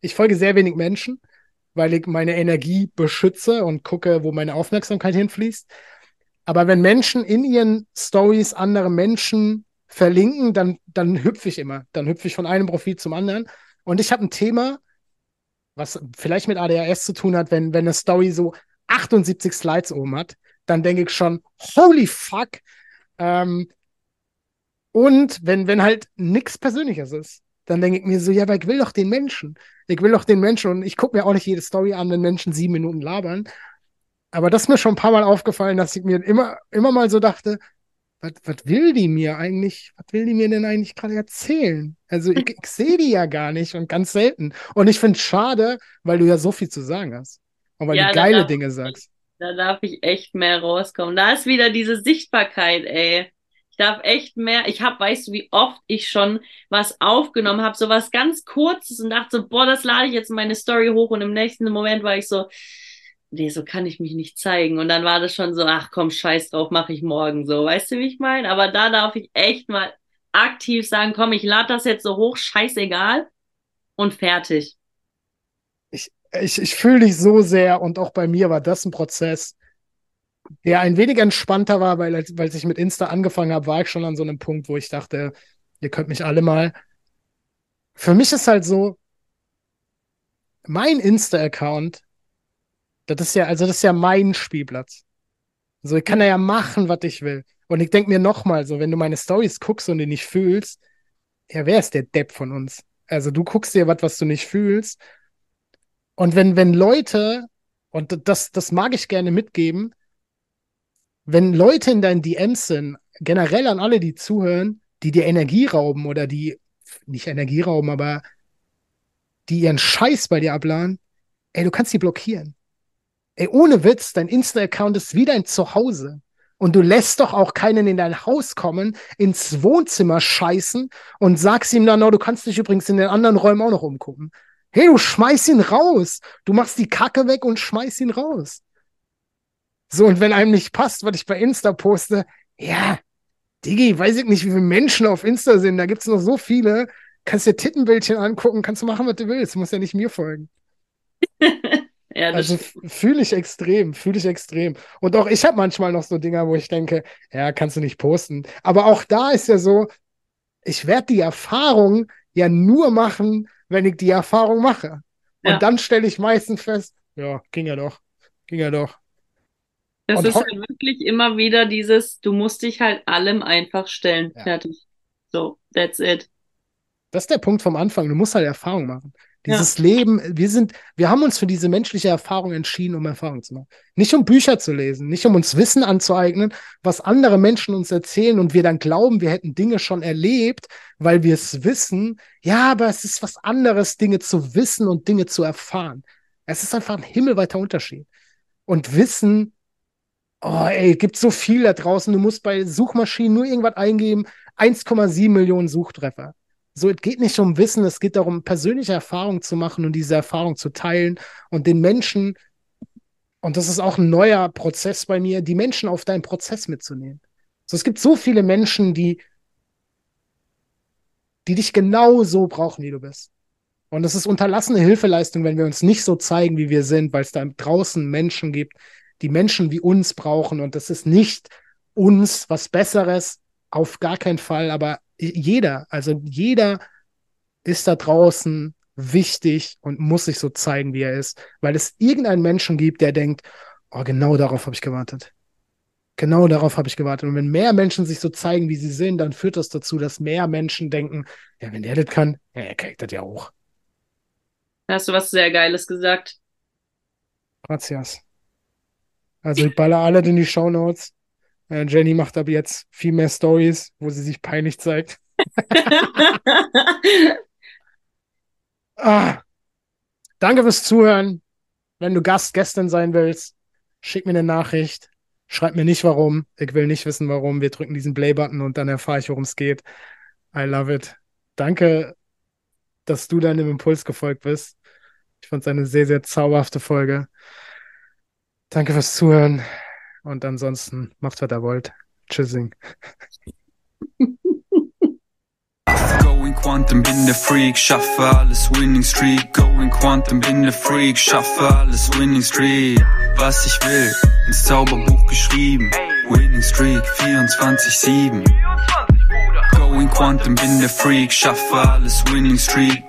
ich folge sehr wenig Menschen, weil ich meine Energie beschütze und gucke, wo meine Aufmerksamkeit hinfließt. Aber wenn Menschen in ihren Stories andere Menschen verlinken, dann, dann hüpfe ich immer. Dann hüpfe ich von einem Profil zum anderen. Und ich habe ein Thema, was vielleicht mit ADHS zu tun hat, wenn, wenn eine Story so 78 Slides oben hat, dann denke ich schon, holy fuck. Ähm, und wenn, wenn halt nichts Persönliches ist dann denke ich mir so, ja, aber ich will doch den Menschen. Ich will doch den Menschen und ich gucke mir auch nicht jede Story an, wenn Menschen sieben Minuten labern. Aber das ist mir schon ein paar Mal aufgefallen, dass ich mir immer, immer mal so dachte, was, was will die mir eigentlich, was will die mir denn eigentlich gerade erzählen? Also ich, ich sehe die ja gar nicht und ganz selten. Und ich finde es schade, weil du ja so viel zu sagen hast. Und weil ja, du geile Dinge sagst. Da darf ich echt mehr rauskommen. Da ist wieder diese Sichtbarkeit, ey darf echt mehr. Ich habe, weißt du, wie oft ich schon was aufgenommen habe, so was ganz Kurzes und dachte so, boah, das lade ich jetzt in meine Story hoch und im nächsten Moment war ich so, nee, so kann ich mich nicht zeigen. Und dann war das schon so, ach komm, scheiß drauf, mache ich morgen so. Weißt du, wie ich meine? Aber da darf ich echt mal aktiv sagen, komm, ich lade das jetzt so hoch, scheißegal und fertig. Ich, ich, ich fühle dich so sehr und auch bei mir war das ein Prozess der ein wenig entspannter war, weil als ich mit Insta angefangen habe, war ich schon an so einem Punkt, wo ich dachte, ihr könnt mich alle mal. Für mich ist halt so, mein Insta-Account, das ist ja, also das ist ja mein Spielplatz. Also ich kann da ja machen, was ich will. Und ich denke mir nochmal so, wenn du meine Stories guckst und die nicht fühlst, ja, wer ist der Depp von uns? Also du guckst dir was, was du nicht fühlst. Und wenn, wenn Leute, und das, das mag ich gerne mitgeben, wenn Leute in deinen DMs sind, generell an alle, die zuhören, die dir Energie rauben oder die, nicht Energie rauben, aber die ihren Scheiß bei dir abladen, ey, du kannst die blockieren. Ey, ohne Witz, dein Insta-Account ist wie dein Zuhause. Und du lässt doch auch keinen in dein Haus kommen, ins Wohnzimmer scheißen und sagst ihm dann, no, du kannst dich übrigens in den anderen Räumen auch noch umgucken. Hey, du schmeiß ihn raus. Du machst die Kacke weg und schmeiß ihn raus. So, und wenn einem nicht passt, was ich bei Insta poste, ja, Digi, weiß ich nicht, wie viele Menschen auf Insta sind. Da gibt's noch so viele. Kannst dir Tittenbildchen angucken, kannst du machen, was du willst. Du musst ja nicht mir folgen. ja, also fühle ich extrem, fühle ich extrem. Und auch ich habe manchmal noch so Dinger, wo ich denke, ja, kannst du nicht posten. Aber auch da ist ja so, ich werde die Erfahrung ja nur machen, wenn ich die Erfahrung mache. Und ja. dann stelle ich meistens fest, ja, ging ja doch, ging ja doch. Das Und ist halt wirklich immer wieder dieses, du musst dich halt allem einfach stellen. Ja. Fertig. So, that's it. Das ist der Punkt vom Anfang. Du musst halt Erfahrung machen. Dieses ja. Leben, wir sind, wir haben uns für diese menschliche Erfahrung entschieden, um Erfahrung zu machen. Nicht um Bücher zu lesen, nicht um uns Wissen anzueignen, was andere Menschen uns erzählen und wir dann glauben, wir hätten Dinge schon erlebt, weil wir es wissen. Ja, aber es ist was anderes, Dinge zu wissen und Dinge zu erfahren. Es ist einfach ein himmelweiter Unterschied. Und Wissen, oh ey, gibt so viel da draußen. Du musst bei Suchmaschinen nur irgendwas eingeben, 1,7 Millionen Suchtreffer. So, es geht nicht um Wissen, es geht darum, persönliche Erfahrungen zu machen und diese Erfahrung zu teilen und den Menschen, und das ist auch ein neuer Prozess bei mir, die Menschen auf deinen Prozess mitzunehmen. So, es gibt so viele Menschen, die, die dich genau so brauchen, wie du bist. Und es ist unterlassene Hilfeleistung, wenn wir uns nicht so zeigen, wie wir sind, weil es da draußen Menschen gibt, die Menschen wie uns brauchen. Und das ist nicht uns was Besseres, auf gar keinen Fall, aber jeder, also jeder ist da draußen wichtig und muss sich so zeigen, wie er ist, weil es irgendeinen Menschen gibt, der denkt, oh, genau darauf habe ich gewartet. Genau darauf habe ich gewartet. Und wenn mehr Menschen sich so zeigen, wie sie sind, dann führt das dazu, dass mehr Menschen denken, ja, wenn der das kann, ja, er kriegt das ja auch. Da hast du was sehr Geiles gesagt. Gracias. Also ich baller alle in die Show Notes. Äh, Jenny macht ab jetzt viel mehr Stories, wo sie sich peinlich zeigt. ah, danke fürs Zuhören. Wenn du Gast gestern sein willst, schick mir eine Nachricht. Schreib mir nicht warum. Ich will nicht wissen warum. Wir drücken diesen Play-Button und dann erfahre ich, worum es geht. I love it. Danke, dass du deinem Impuls gefolgt bist. Ich fand es eine sehr, sehr zauberhafte Folge. Danke fürs Zuhören. Und ansonsten macht, was ihr wollt. Tschüssing. Going Quantum, bin der Freak, schaffe alles Winning Streak. Going Quantum, bin der Freak, schaffe alles Winning Streak. Was ich will, ins Zauberbuch geschrieben. Winning Streak 24-7. Going Quantum, bin der Freak, schaffe alles Winning Streak.